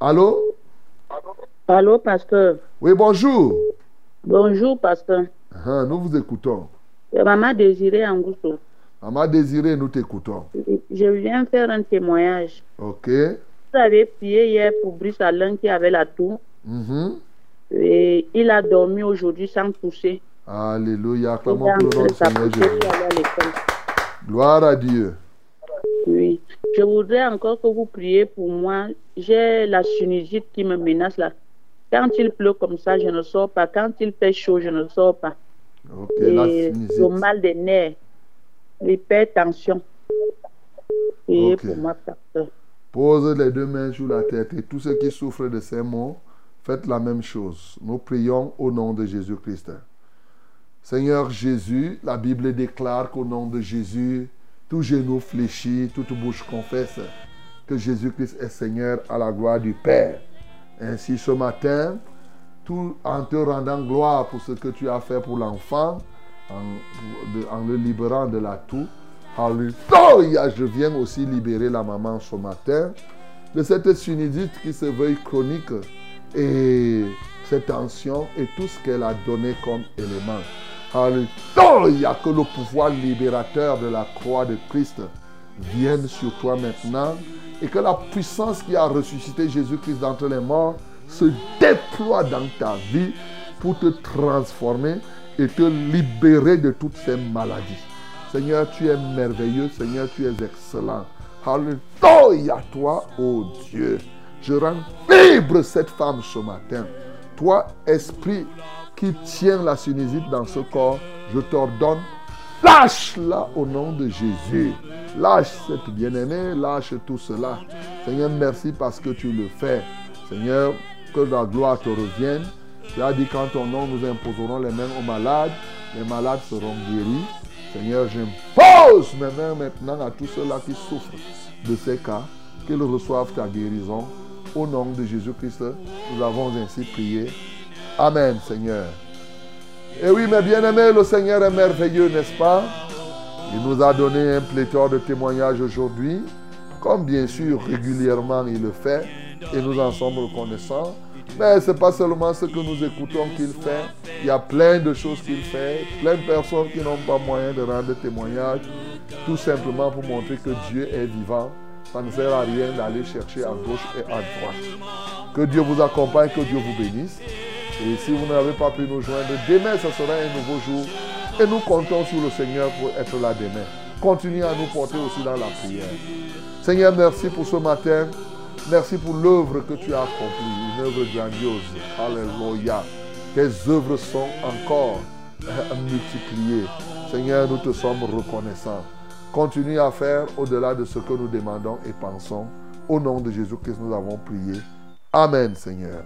Allô? Allô, pasteur? Oui, bonjour. Bonjour, pasteur. Ah, nous vous écoutons. C'est Maman Désirée Angousso. Maman Désirée, nous t'écoutons. Je viens faire un témoignage. Ok. Vous avez prié hier pour Brice Alain qui avait la toux. Mhm. Et il a dormi aujourd'hui sans pousser. Alléluia. Acclamons pour le nom du Seigneur Jésus. Gloire à Dieu. Oui. Je voudrais encore que vous priez pour moi. J'ai la sinusite qui me menace là. Quand il pleut comme ça, je ne sors pas. Quand il fait chaud, je ne sors pas. Ok, la Et sinusite. le mal des nerfs, l'hypertension. Priez pour moi, pasteur. Pose les deux mains sur la tête et tous ceux qui souffrent de ces maux, faites la même chose. Nous prions au nom de Jésus-Christ. Seigneur Jésus, la Bible déclare qu'au nom de Jésus, tout genou fléchit, toute bouche confesse que Jésus-Christ est Seigneur à la gloire du Père. Ainsi ce matin, tout en te rendant gloire pour ce que tu as fait pour l'enfant, en, le libérant de la toux. Alléluia, je viens aussi libérer la maman ce matin de cette sinusite qui se veuille chronique et cette tension et tout ce qu'elle a donné comme élément. Alléluia, que le pouvoir libérateur de la croix de Christ vienne sur toi maintenant et que la puissance qui a ressuscité Jésus-Christ d'entre les morts se déploie dans ta vie pour te transformer et te libérer de toutes ces maladies. Seigneur, tu es merveilleux. Seigneur, tu es excellent. Alléluia, toi, ô Dieu. Je rends libre cette femme ce matin. Toi, esprit qui tiens la sinusite dans ce corps, je t'ordonne, lâche-la au nom de Jésus. Lâche cette bien-aimée, lâche tout cela. Seigneur, merci parce que tu le fais. Seigneur, que la gloire te revienne. Tu as dit qu'en ton nom, nous imposerons les mains aux malades. Les malades seront guéris. Seigneur, j'impose mes mains maintenant à tous ceux-là qui souffrent de ces cas, qu'ils reçoivent ta guérison. Au nom de Jésus-Christ, nous avons ainsi prié. Amen, Seigneur. Et oui, mes bien-aimés, le Seigneur est merveilleux, n'est-ce pas? Il nous a donné un pléthore de témoignages aujourd'hui, comme bien sûr régulièrement il le fait, et nous en sommes reconnaissants. Mais ce n'est pas seulement ce que nous écoutons qu'il fait. Il y a plein de choses qu'il fait, plein de personnes qui n'ont pas moyen de rendre témoignage, tout simplement pour montrer que Dieu est vivant. Ça ne sert à rien d'aller chercher à gauche et à droite. Que Dieu vous accompagne, que Dieu vous bénisse. Et si vous n'avez pas pu nous joindre, demain, ce sera un nouveau jour. Et nous comptons sur le Seigneur pour être là demain. Continuez à nous porter aussi dans la prière. Seigneur, merci pour ce matin. Merci pour l'œuvre que tu as accomplie, une œuvre grandiose. Alléluia. Tes œuvres sont encore euh, multipliées. Seigneur, nous te sommes reconnaissants. Continue à faire au-delà de ce que nous demandons et pensons. Au nom de Jésus-Christ, nous avons prié. Amen, Seigneur.